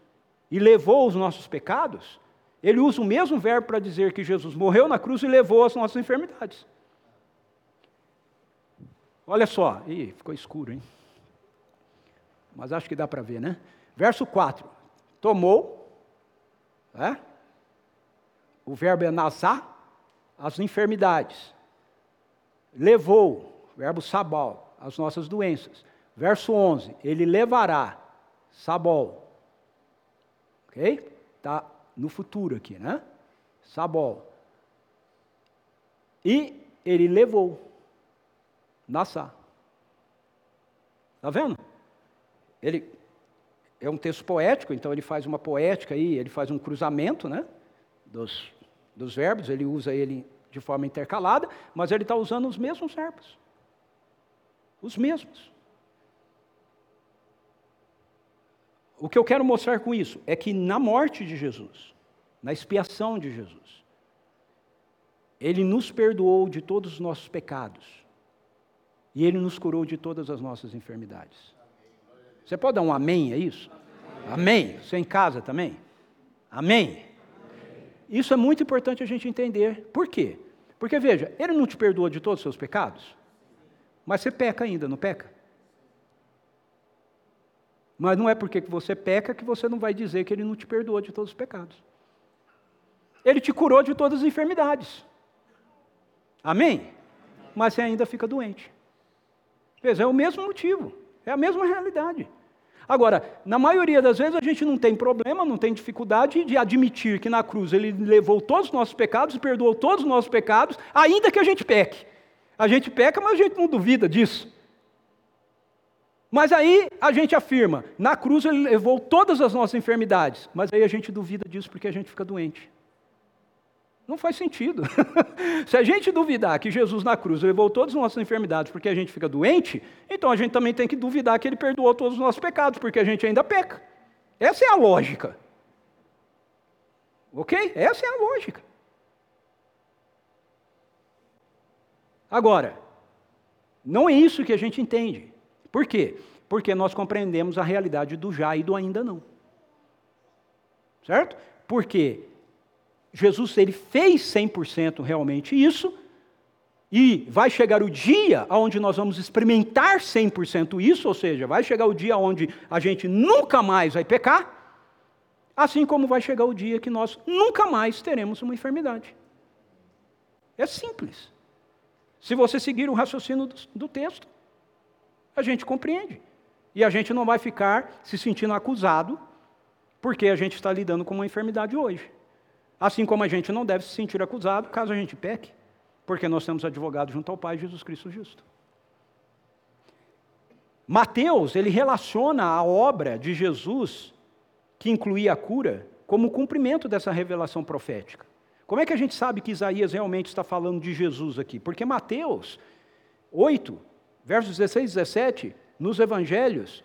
e levou os nossos pecados, ele usa o mesmo verbo para dizer que Jesus morreu na cruz e levou as nossas enfermidades. Olha só, Ih, ficou escuro, hein? Mas acho que dá para ver, né? Verso 4: Tomou, é? o verbo é nasar, as enfermidades. Levou, verbo sabal, as nossas doenças. Verso 11: Ele levará, sabol. Ok? Está no futuro aqui, né? Sabol. E ele levou, Nassá. Está vendo? Ele é um texto poético, então ele faz uma poética aí, ele faz um cruzamento, né? Dos, dos verbos, ele usa ele de forma intercalada, mas ele está usando os mesmos verbos. Os mesmos. O que eu quero mostrar com isso é que na morte de Jesus, na expiação de Jesus, Ele nos perdoou de todos os nossos pecados e Ele nos curou de todas as nossas enfermidades. Você pode dar um amém a isso? Amém. Você em casa também? Amém. Isso é muito importante a gente entender. Por quê? Porque veja, Ele não te perdoa de todos os seus pecados, mas você peca ainda, não peca? Mas não é porque você peca que você não vai dizer que Ele não te perdoou de todos os pecados. Ele te curou de todas as enfermidades. Amém? Mas você ainda fica doente. Veja, é o mesmo motivo, é a mesma realidade. Agora, na maioria das vezes a gente não tem problema, não tem dificuldade de admitir que na cruz ele levou todos os nossos pecados perdoou todos os nossos pecados, ainda que a gente peque. A gente peca, mas a gente não duvida disso. Mas aí a gente afirma, na cruz ele levou todas as nossas enfermidades, mas aí a gente duvida disso porque a gente fica doente. Não faz sentido. Se a gente duvidar que Jesus na cruz levou todas as nossas enfermidades porque a gente fica doente, então a gente também tem que duvidar que ele perdoou todos os nossos pecados porque a gente ainda peca. Essa é a lógica. Ok? Essa é a lógica. Agora, não é isso que a gente entende. Por quê? Porque nós compreendemos a realidade do já e do ainda não. Certo? Porque Jesus ele fez 100% realmente isso, e vai chegar o dia onde nós vamos experimentar 100% isso, ou seja, vai chegar o dia onde a gente nunca mais vai pecar, assim como vai chegar o dia que nós nunca mais teremos uma enfermidade. É simples. Se você seguir o raciocínio do, do texto a gente compreende. E a gente não vai ficar se sentindo acusado porque a gente está lidando com uma enfermidade hoje. Assim como a gente não deve se sentir acusado caso a gente peque, porque nós temos advogado junto ao Pai Jesus Cristo justo. Mateus, ele relaciona a obra de Jesus, que incluía a cura, como cumprimento dessa revelação profética. Como é que a gente sabe que Isaías realmente está falando de Jesus aqui? Porque Mateus 8, versos 16 e 17, nos evangelhos,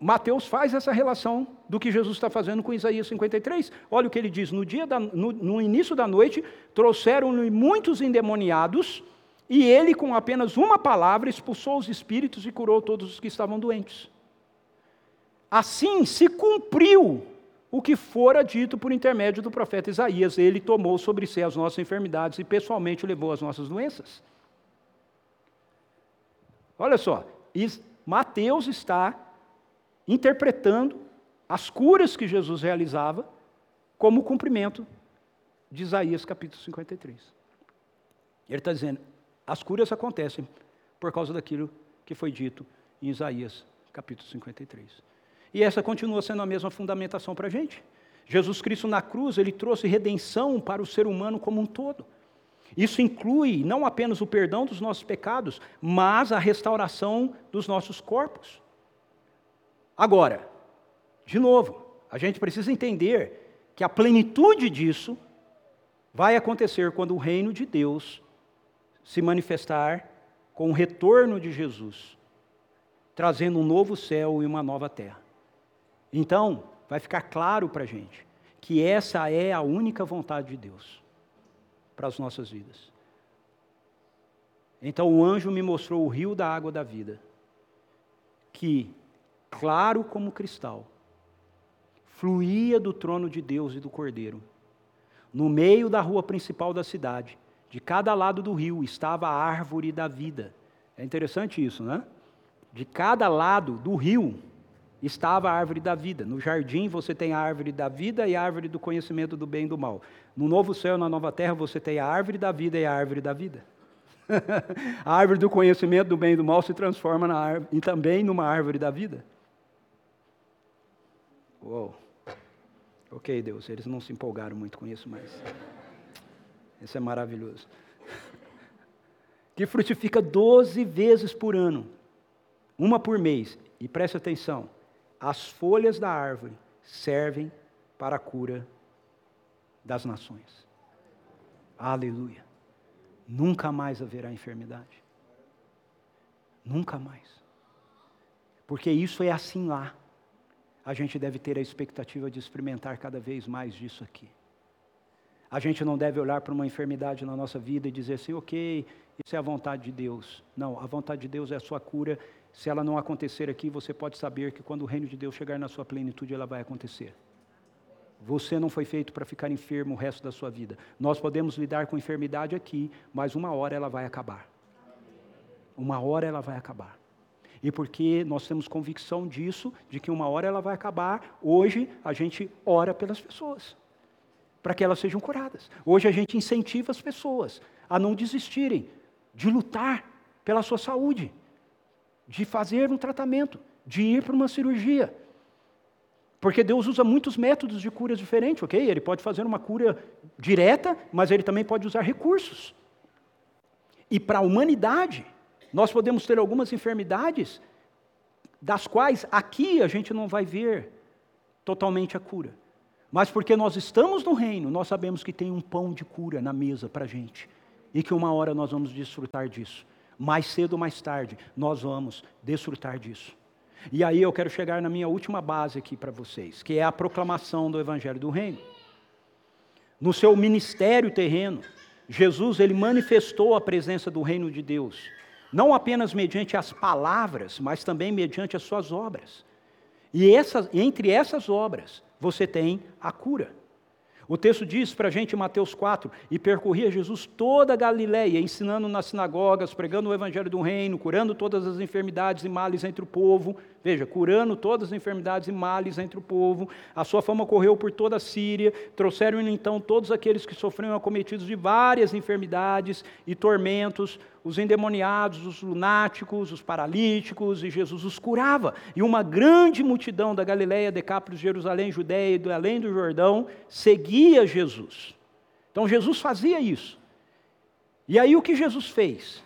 Mateus faz essa relação do que Jesus está fazendo com Isaías 53. Olha o que ele diz: no, dia da, no, no início da noite, trouxeram-lhe muitos endemoniados, e ele, com apenas uma palavra, expulsou os espíritos e curou todos os que estavam doentes. Assim se cumpriu o que fora dito por intermédio do profeta Isaías: ele tomou sobre si as nossas enfermidades e pessoalmente levou as nossas doenças. Olha só, Mateus está interpretando as curas que Jesus realizava como cumprimento de Isaías capítulo 53. Ele está dizendo: as curas acontecem por causa daquilo que foi dito em Isaías capítulo 53. E essa continua sendo a mesma fundamentação para a gente. Jesus Cristo na cruz, ele trouxe redenção para o ser humano como um todo. Isso inclui não apenas o perdão dos nossos pecados, mas a restauração dos nossos corpos. Agora, de novo, a gente precisa entender que a plenitude disso vai acontecer quando o reino de Deus se manifestar com o retorno de Jesus, trazendo um novo céu e uma nova terra. Então, vai ficar claro para a gente que essa é a única vontade de Deus para as nossas vidas. Então o anjo me mostrou o rio da água da vida, que, claro como cristal, fluía do trono de Deus e do Cordeiro. No meio da rua principal da cidade, de cada lado do rio, estava a árvore da vida. É interessante isso, né? De cada lado do rio estava a árvore da vida. No jardim você tem a árvore da vida e a árvore do conhecimento do bem e do mal. No novo céu e na nova terra você tem a árvore da vida e a árvore da vida. a árvore do conhecimento do bem e do mal se transforma na árvore, e também numa árvore da vida. Uou. Ok, Deus, eles não se empolgaram muito com isso, mas. Isso é maravilhoso. Que frutifica 12 vezes por ano, uma por mês. E preste atenção: as folhas da árvore servem para a cura das nações. Aleluia. Nunca mais haverá enfermidade. Nunca mais. Porque isso é assim lá. A gente deve ter a expectativa de experimentar cada vez mais disso aqui. A gente não deve olhar para uma enfermidade na nossa vida e dizer assim, ok, isso é a vontade de Deus. Não, a vontade de Deus é a sua cura. Se ela não acontecer aqui, você pode saber que quando o reino de Deus chegar na sua plenitude, ela vai acontecer. Você não foi feito para ficar enfermo o resto da sua vida. Nós podemos lidar com enfermidade aqui, mas uma hora ela vai acabar. Uma hora ela vai acabar. E porque nós temos convicção disso, de que uma hora ela vai acabar, hoje a gente ora pelas pessoas, para que elas sejam curadas. Hoje a gente incentiva as pessoas a não desistirem, de lutar pela sua saúde, de fazer um tratamento, de ir para uma cirurgia. Porque Deus usa muitos métodos de curas diferentes, ok? Ele pode fazer uma cura direta, mas ele também pode usar recursos. E para a humanidade, nós podemos ter algumas enfermidades das quais aqui a gente não vai ver totalmente a cura. Mas porque nós estamos no reino, nós sabemos que tem um pão de cura na mesa para a gente. E que uma hora nós vamos desfrutar disso. Mais cedo ou mais tarde, nós vamos desfrutar disso. E aí eu quero chegar na minha última base aqui para vocês, que é a proclamação do Evangelho do Reino. No seu ministério terreno, Jesus ele manifestou a presença do reino de Deus, não apenas mediante as palavras, mas também mediante as suas obras. E essas, entre essas obras, você tem a cura. O texto diz para a gente em Mateus 4: E percorria Jesus toda a Galiléia, ensinando nas sinagogas, pregando o evangelho do reino, curando todas as enfermidades e males entre o povo. Veja, curando todas as enfermidades e males entre o povo. A sua fama correu por toda a Síria. Trouxeram então todos aqueles que sofriam acometidos de várias enfermidades e tormentos, os endemoniados, os lunáticos, os paralíticos, e Jesus os curava. E uma grande multidão da Galiléia, Decápolis, Jerusalém, Judéia e além do Jordão seguia Jesus. Então Jesus fazia isso. E aí o que Jesus fez?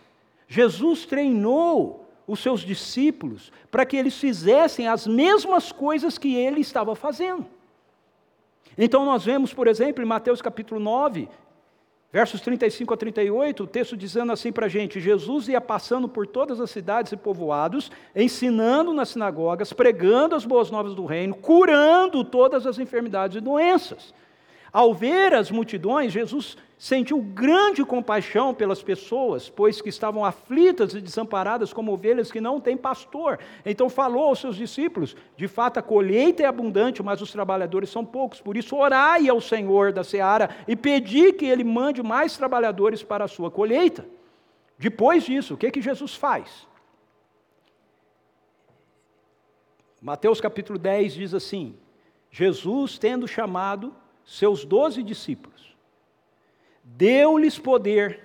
Jesus treinou os seus discípulos para que eles fizessem as mesmas coisas que ele estava fazendo. Então nós vemos, por exemplo, em Mateus capítulo 9, versos 35 a 38, o texto dizendo assim para a gente: Jesus ia passando por todas as cidades e povoados, ensinando nas sinagogas, pregando as boas novas do reino, curando todas as enfermidades e doenças. Ao ver as multidões, Jesus sentiu grande compaixão pelas pessoas, pois que estavam aflitas e desamparadas como ovelhas que não têm pastor. Então falou aos seus discípulos: De fato, a colheita é abundante, mas os trabalhadores são poucos. Por isso, orai ao Senhor da seara e pedi que ele mande mais trabalhadores para a sua colheita. Depois disso, o que, que Jesus faz? Mateus capítulo 10 diz assim: Jesus, tendo chamado seus doze discípulos, deu-lhes poder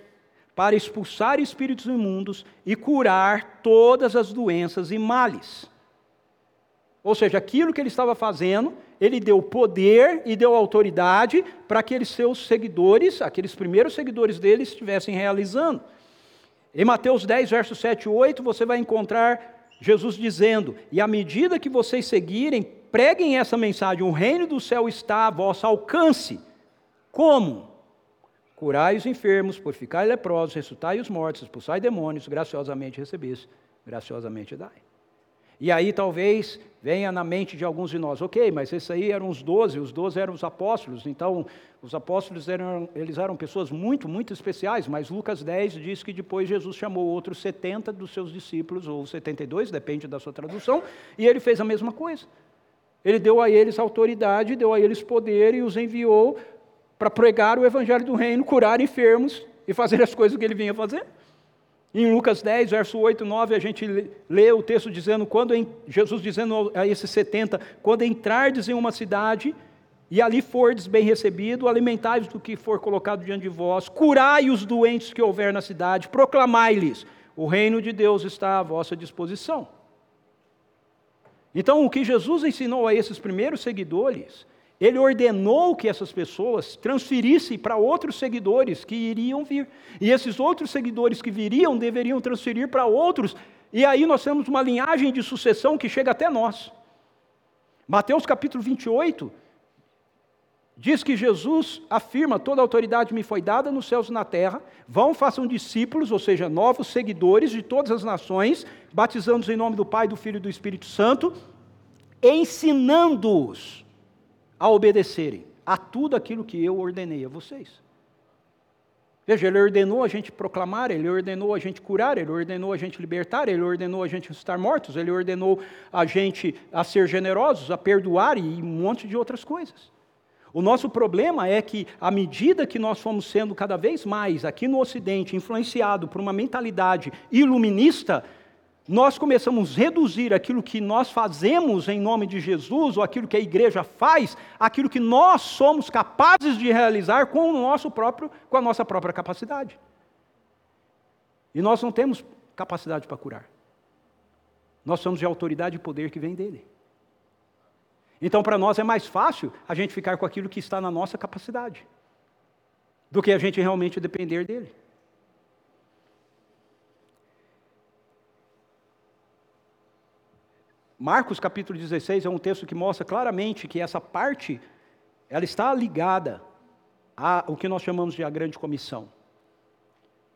para expulsar espíritos imundos e curar todas as doenças e males. Ou seja, aquilo que ele estava fazendo, ele deu poder e deu autoridade para aqueles seus seguidores, aqueles primeiros seguidores dele, estivessem realizando. Em Mateus 10, versos 7 e 8, você vai encontrar Jesus dizendo: E à medida que vocês seguirem preguem essa mensagem: o reino do céu está a vosso alcance. Como? Curai os enfermos, purificai leprosos, ressuscitai os mortos, expulsai demônios, graciosamente recebeste, graciosamente dai. E aí talvez venha na mente de alguns de nós, ok, mas esses aí eram os doze, os doze eram os apóstolos, então os apóstolos eram, eles eram pessoas muito, muito especiais, mas Lucas 10 diz que depois Jesus chamou outros 70 dos seus discípulos, ou 72, depende da sua tradução, e ele fez a mesma coisa. Ele deu a eles autoridade, deu a eles poder e os enviou para pregar o evangelho do reino, curar enfermos e fazer as coisas que ele vinha fazer. Em Lucas 10, verso 8 e 9, a gente lê o texto dizendo, quando Jesus dizendo a esses 70, quando entrardes em uma cidade e ali fordes bem recebido, alimentai-vos do que for colocado diante de vós, curai os doentes que houver na cidade, proclamai-lhes, o reino de Deus está à vossa disposição. Então, o que Jesus ensinou a esses primeiros seguidores ele ordenou que essas pessoas transferissem para outros seguidores que iriam vir. E esses outros seguidores que viriam deveriam transferir para outros. E aí nós temos uma linhagem de sucessão que chega até nós. Mateus capítulo 28 diz que Jesus afirma: toda autoridade me foi dada nos céus e na terra. Vão, façam discípulos, ou seja, novos seguidores de todas as nações, batizando-os em nome do Pai, do Filho e do Espírito Santo, ensinando-os a obedecerem a tudo aquilo que eu ordenei a vocês. Veja, ele ordenou a gente proclamar, ele ordenou a gente curar, ele ordenou a gente libertar, ele ordenou a gente estar mortos, ele ordenou a gente a ser generosos, a perdoar e um monte de outras coisas. O nosso problema é que, à medida que nós fomos sendo cada vez mais, aqui no Ocidente, influenciado por uma mentalidade iluminista, nós começamos a reduzir aquilo que nós fazemos em nome de Jesus, ou aquilo que a igreja faz, aquilo que nós somos capazes de realizar com, o nosso próprio, com a nossa própria capacidade. E nós não temos capacidade para curar. Nós somos de autoridade e poder que vem dele. Então, para nós é mais fácil a gente ficar com aquilo que está na nossa capacidade, do que a gente realmente depender dele. Marcos capítulo 16 é um texto que mostra claramente que essa parte ela está ligada ao que nós chamamos de a grande comissão.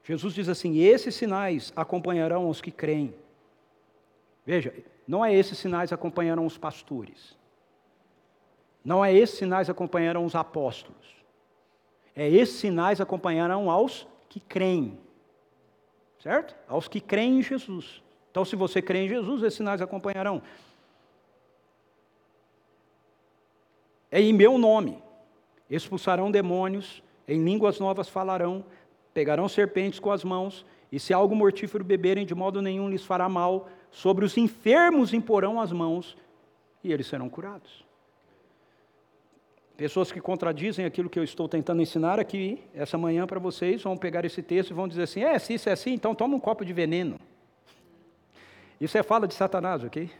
Jesus diz assim: "Esses sinais acompanharão os que creem". Veja, não é esses sinais acompanharão os pastores. Não é esses sinais acompanharão os apóstolos. É esses sinais acompanharão aos que creem. Certo? Aos que creem em Jesus. Então, se você crê em Jesus, esses sinais acompanharão. É em meu nome. Expulsarão demônios, em línguas novas falarão, pegarão serpentes com as mãos, e se algo mortífero beberem, de modo nenhum lhes fará mal. Sobre os enfermos imporão as mãos, e eles serão curados. Pessoas que contradizem aquilo que eu estou tentando ensinar aqui, essa manhã para vocês, vão pegar esse texto e vão dizer assim: é, se isso é assim, então toma um copo de veneno. Isso é fala de Satanás, ok?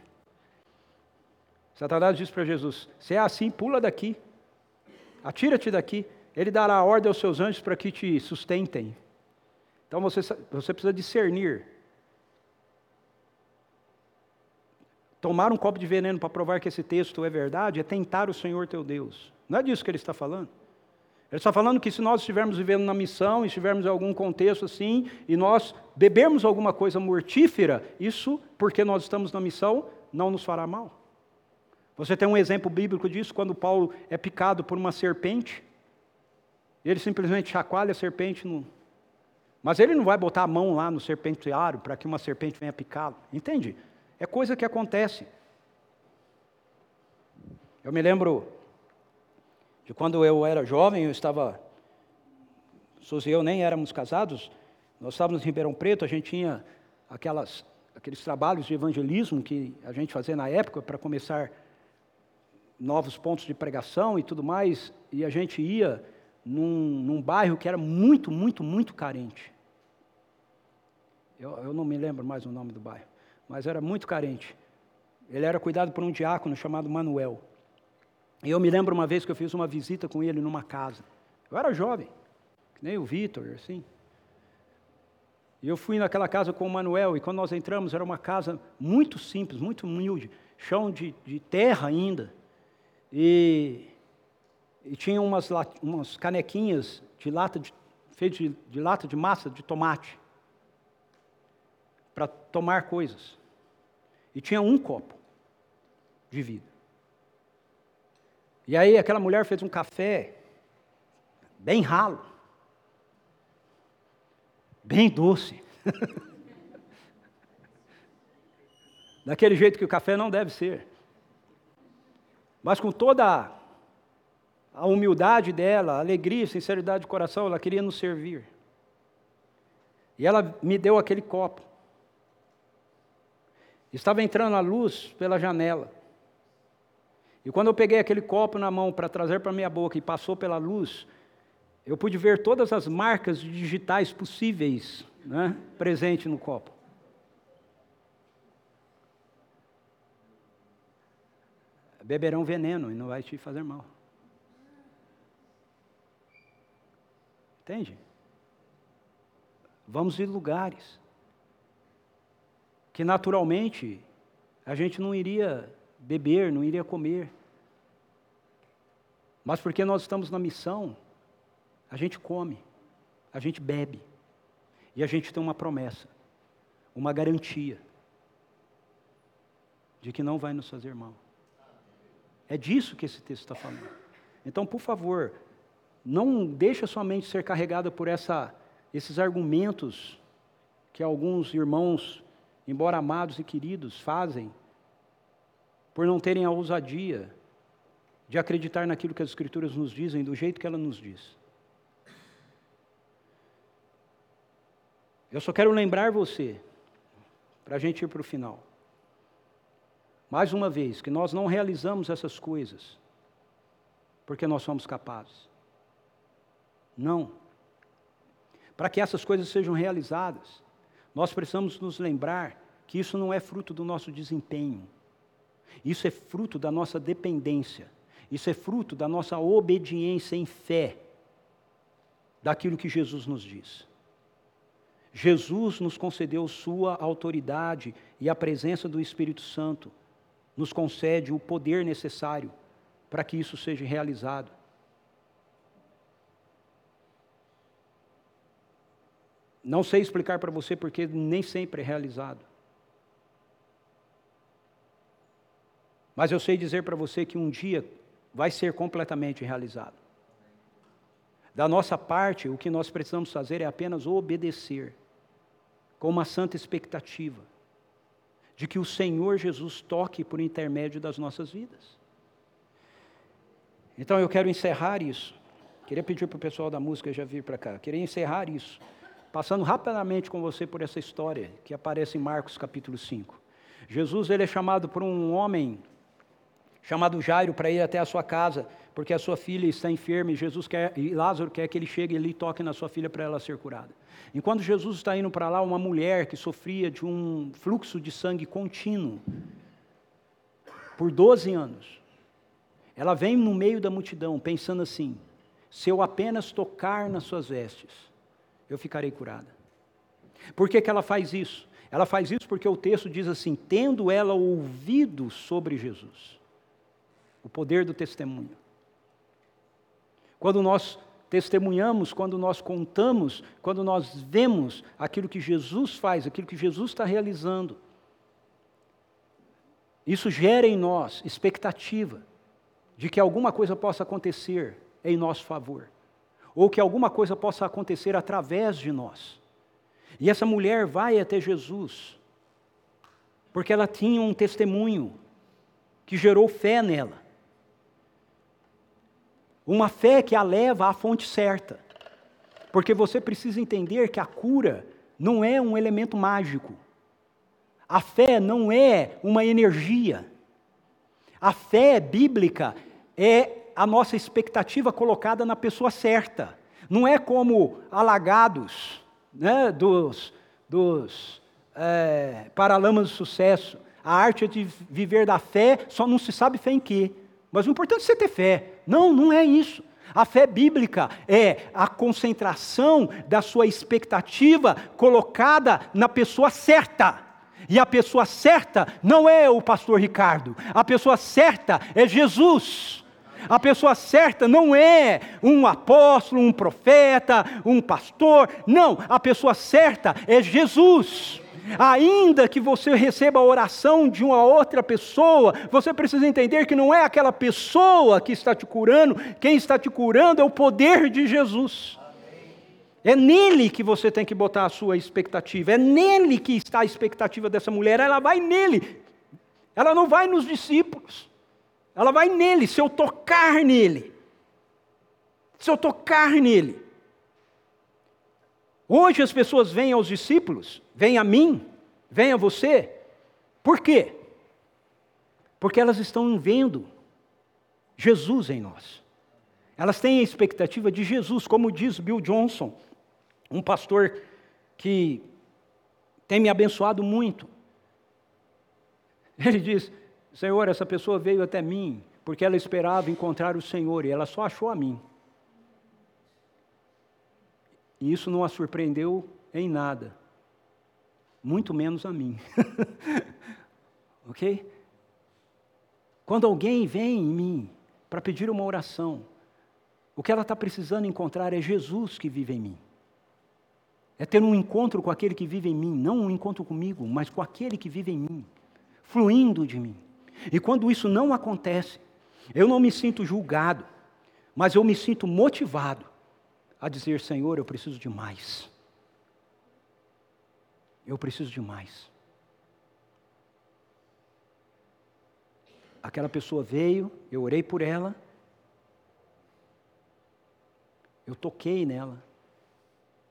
Satanás diz para Jesus: se é assim, pula daqui, atira-te daqui, ele dará ordem aos seus anjos para que te sustentem. Então você, você precisa discernir. Tomar um copo de veneno para provar que esse texto é verdade é tentar o Senhor teu Deus. Não é disso que ele está falando. Ele está falando que se nós estivermos vivendo na missão, estivermos em algum contexto assim, e nós bebermos alguma coisa mortífera, isso, porque nós estamos na missão, não nos fará mal. Você tem um exemplo bíblico disso, quando Paulo é picado por uma serpente, ele simplesmente chacoalha a serpente no. Mas ele não vai botar a mão lá no serpentiário para que uma serpente venha picá-lo. Entende? É coisa que acontece. Eu me lembro de quando eu era jovem, eu estava, Suzy e eu nem éramos casados, nós estávamos em Ribeirão Preto, a gente tinha aquelas, aqueles trabalhos de evangelismo que a gente fazia na época para começar novos pontos de pregação e tudo mais, e a gente ia num, num bairro que era muito, muito, muito carente. Eu, eu não me lembro mais o nome do bairro, mas era muito carente. Ele era cuidado por um diácono chamado Manuel. Eu me lembro uma vez que eu fiz uma visita com ele numa casa. Eu era jovem, que nem o Vitor, assim. E eu fui naquela casa com o Manuel, e quando nós entramos, era uma casa muito simples, muito humilde, chão de, de terra ainda. E, e tinha umas, umas canequinhas de lata de, feito de, de lata de massa de tomate, para tomar coisas. E tinha um copo de vidro. E aí aquela mulher fez um café bem ralo, bem doce. Daquele jeito que o café não deve ser. Mas com toda a humildade dela, a alegria, a sinceridade de coração, ela queria nos servir. E ela me deu aquele copo. Estava entrando a luz pela janela. E quando eu peguei aquele copo na mão para trazer para minha boca e passou pela luz, eu pude ver todas as marcas digitais possíveis né, presente no copo. Beberão veneno e não vai te fazer mal. Entende? Vamos em lugares que naturalmente a gente não iria beber, não iria comer. Mas porque nós estamos na missão, a gente come, a gente bebe. E a gente tem uma promessa, uma garantia de que não vai nos fazer mal. É disso que esse texto está falando. Então, por favor, não deixe a sua mente ser carregada por essa, esses argumentos que alguns irmãos, embora amados e queridos, fazem, por não terem a ousadia de acreditar naquilo que as Escrituras nos dizem, do jeito que ela nos diz. Eu só quero lembrar você, para a gente ir para o final, mais uma vez, que nós não realizamos essas coisas porque nós somos capazes. Não. Para que essas coisas sejam realizadas, nós precisamos nos lembrar que isso não é fruto do nosso desempenho, isso é fruto da nossa dependência, isso é fruto da nossa obediência em fé daquilo que Jesus nos diz. Jesus nos concedeu Sua autoridade e a presença do Espírito Santo nos concede o poder necessário para que isso seja realizado. Não sei explicar para você porque nem sempre é realizado. Mas eu sei dizer para você que um dia vai ser completamente realizado. Da nossa parte, o que nós precisamos fazer é apenas obedecer, com uma santa expectativa, de que o Senhor Jesus toque por intermédio das nossas vidas. Então eu quero encerrar isso. Queria pedir para o pessoal da música já vir para cá. Queria encerrar isso passando rapidamente com você por essa história que aparece em Marcos capítulo 5. Jesus ele é chamado por um homem chamado Jairo para ir até a sua casa, porque a sua filha está enferma e Jesus quer e Lázaro quer que ele chegue e toque na sua filha para ela ser curada. Enquanto Jesus está indo para lá, uma mulher que sofria de um fluxo de sangue contínuo por 12 anos. Ela vem no meio da multidão pensando assim: se eu apenas tocar nas suas vestes, eu ficarei curada. Por que, que ela faz isso? Ela faz isso porque o texto diz assim: tendo ela ouvido sobre Jesus, o poder do testemunho. Quando nós testemunhamos, quando nós contamos, quando nós vemos aquilo que Jesus faz, aquilo que Jesus está realizando, isso gera em nós expectativa de que alguma coisa possa acontecer em nosso favor ou que alguma coisa possa acontecer através de nós. E essa mulher vai até Jesus, porque ela tinha um testemunho que gerou fé nela. Uma fé que a leva à fonte certa. Porque você precisa entender que a cura não é um elemento mágico. A fé não é uma energia. A fé bíblica é a nossa expectativa colocada na pessoa certa. Não é como alagados né, dos, dos é, paralamas do sucesso. A arte de viver da fé, só não se sabe fé em quê. Mas o importante é você ter fé. Não, não é isso. A fé bíblica é a concentração da sua expectativa colocada na pessoa certa. E a pessoa certa não é o pastor Ricardo, a pessoa certa é Jesus. A pessoa certa não é um apóstolo, um profeta, um pastor. Não, a pessoa certa é Jesus. Ainda que você receba a oração de uma outra pessoa, você precisa entender que não é aquela pessoa que está te curando, quem está te curando é o poder de Jesus. É nele que você tem que botar a sua expectativa, é nele que está a expectativa dessa mulher, ela vai nele, ela não vai nos discípulos, ela vai nele, se eu tocar nele, se eu tocar nele. Hoje as pessoas vêm aos discípulos, vêm a mim, vêm a você, por quê? Porque elas estão vendo Jesus em nós. Elas têm a expectativa de Jesus, como diz Bill Johnson, um pastor que tem me abençoado muito. Ele diz: Senhor, essa pessoa veio até mim porque ela esperava encontrar o Senhor e ela só achou a mim. E isso não a surpreendeu em nada, muito menos a mim. ok? Quando alguém vem em mim para pedir uma oração, o que ela está precisando encontrar é Jesus que vive em mim. É ter um encontro com aquele que vive em mim, não um encontro comigo, mas com aquele que vive em mim, fluindo de mim. E quando isso não acontece, eu não me sinto julgado, mas eu me sinto motivado a dizer: Senhor, eu preciso de mais. Eu preciso de mais. Aquela pessoa veio, eu orei por ela, eu toquei nela,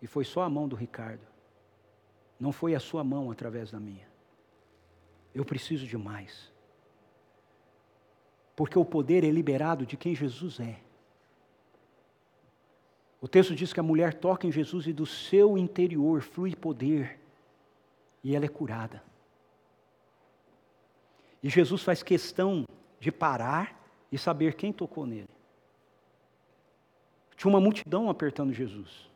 e foi só a mão do Ricardo. Não foi a sua mão através da minha. Eu preciso de mais. Porque o poder é liberado de quem Jesus é. O texto diz que a mulher toca em Jesus e do seu interior flui poder. E ela é curada. E Jesus faz questão de parar e saber quem tocou nele. Tinha uma multidão apertando Jesus.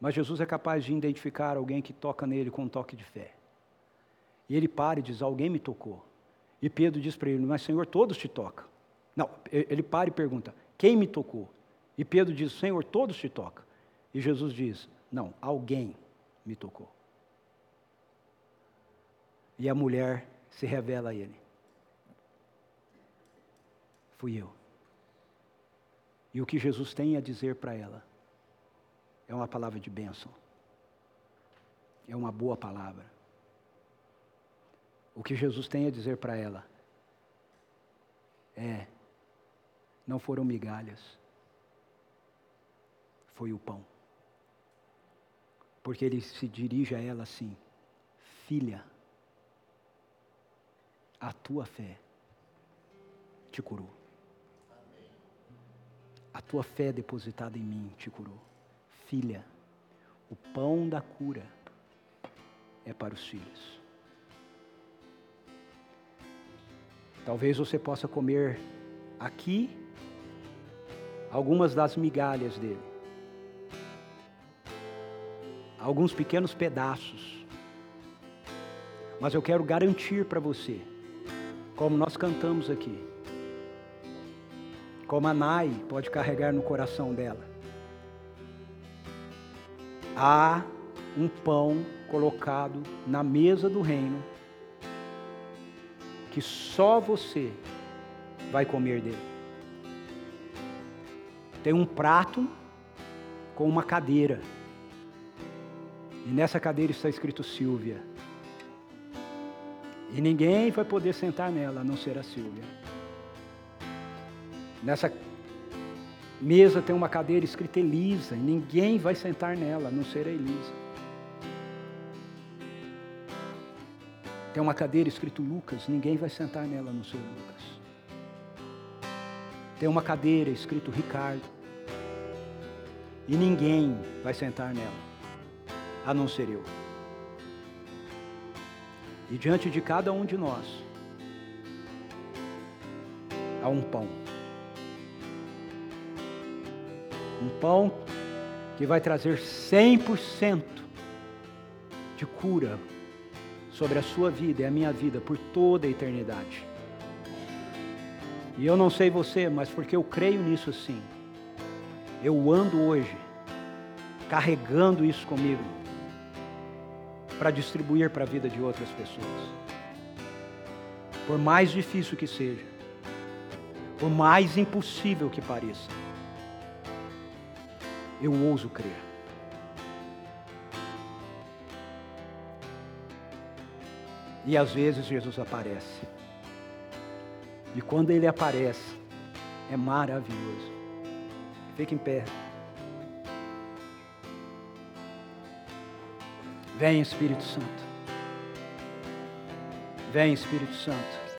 Mas Jesus é capaz de identificar alguém que toca nele com um toque de fé. E ele para e diz: Alguém me tocou. E Pedro diz para ele: Mas Senhor, todos te tocam. Não, ele para e pergunta: Quem me tocou? E Pedro diz: Senhor, todos te tocam. E Jesus diz: Não, alguém me tocou. E a mulher se revela a ele: Fui eu. E o que Jesus tem a dizer para ela é uma palavra de bênção. É uma boa palavra. O que Jesus tem a dizer para ela é: não foram migalhas, foi o pão. Porque ele se dirige a ela assim: Filha, a tua fé te curou. A tua fé depositada em mim te curou filha, o pão da cura é para os filhos. Talvez você possa comer aqui algumas das migalhas dele, alguns pequenos pedaços, mas eu quero garantir para você, como nós cantamos aqui, como a Nai pode carregar no coração dela, há um pão colocado na mesa do reino que só você vai comer dele. Tem um prato com uma cadeira. E nessa cadeira está escrito Silvia. E ninguém vai poder sentar nela a não ser a Silvia. Nessa Mesa tem uma cadeira escrita Elisa, e ninguém vai sentar nela, a não ser a Elisa. Tem uma cadeira escrito Lucas, ninguém vai sentar nela, a não ser Lucas. Tem uma cadeira escrito Ricardo, e ninguém vai sentar nela, a não ser eu. E diante de cada um de nós, há um pão. Um pão que vai trazer 100% de cura sobre a sua vida e a minha vida por toda a eternidade. E eu não sei você, mas porque eu creio nisso sim. Eu ando hoje carregando isso comigo para distribuir para a vida de outras pessoas. Por mais difícil que seja, por mais impossível que pareça, eu ouso crer. E às vezes Jesus aparece. E quando ele aparece, é maravilhoso. Fique em pé. Vem Espírito Santo. Vem Espírito Santo.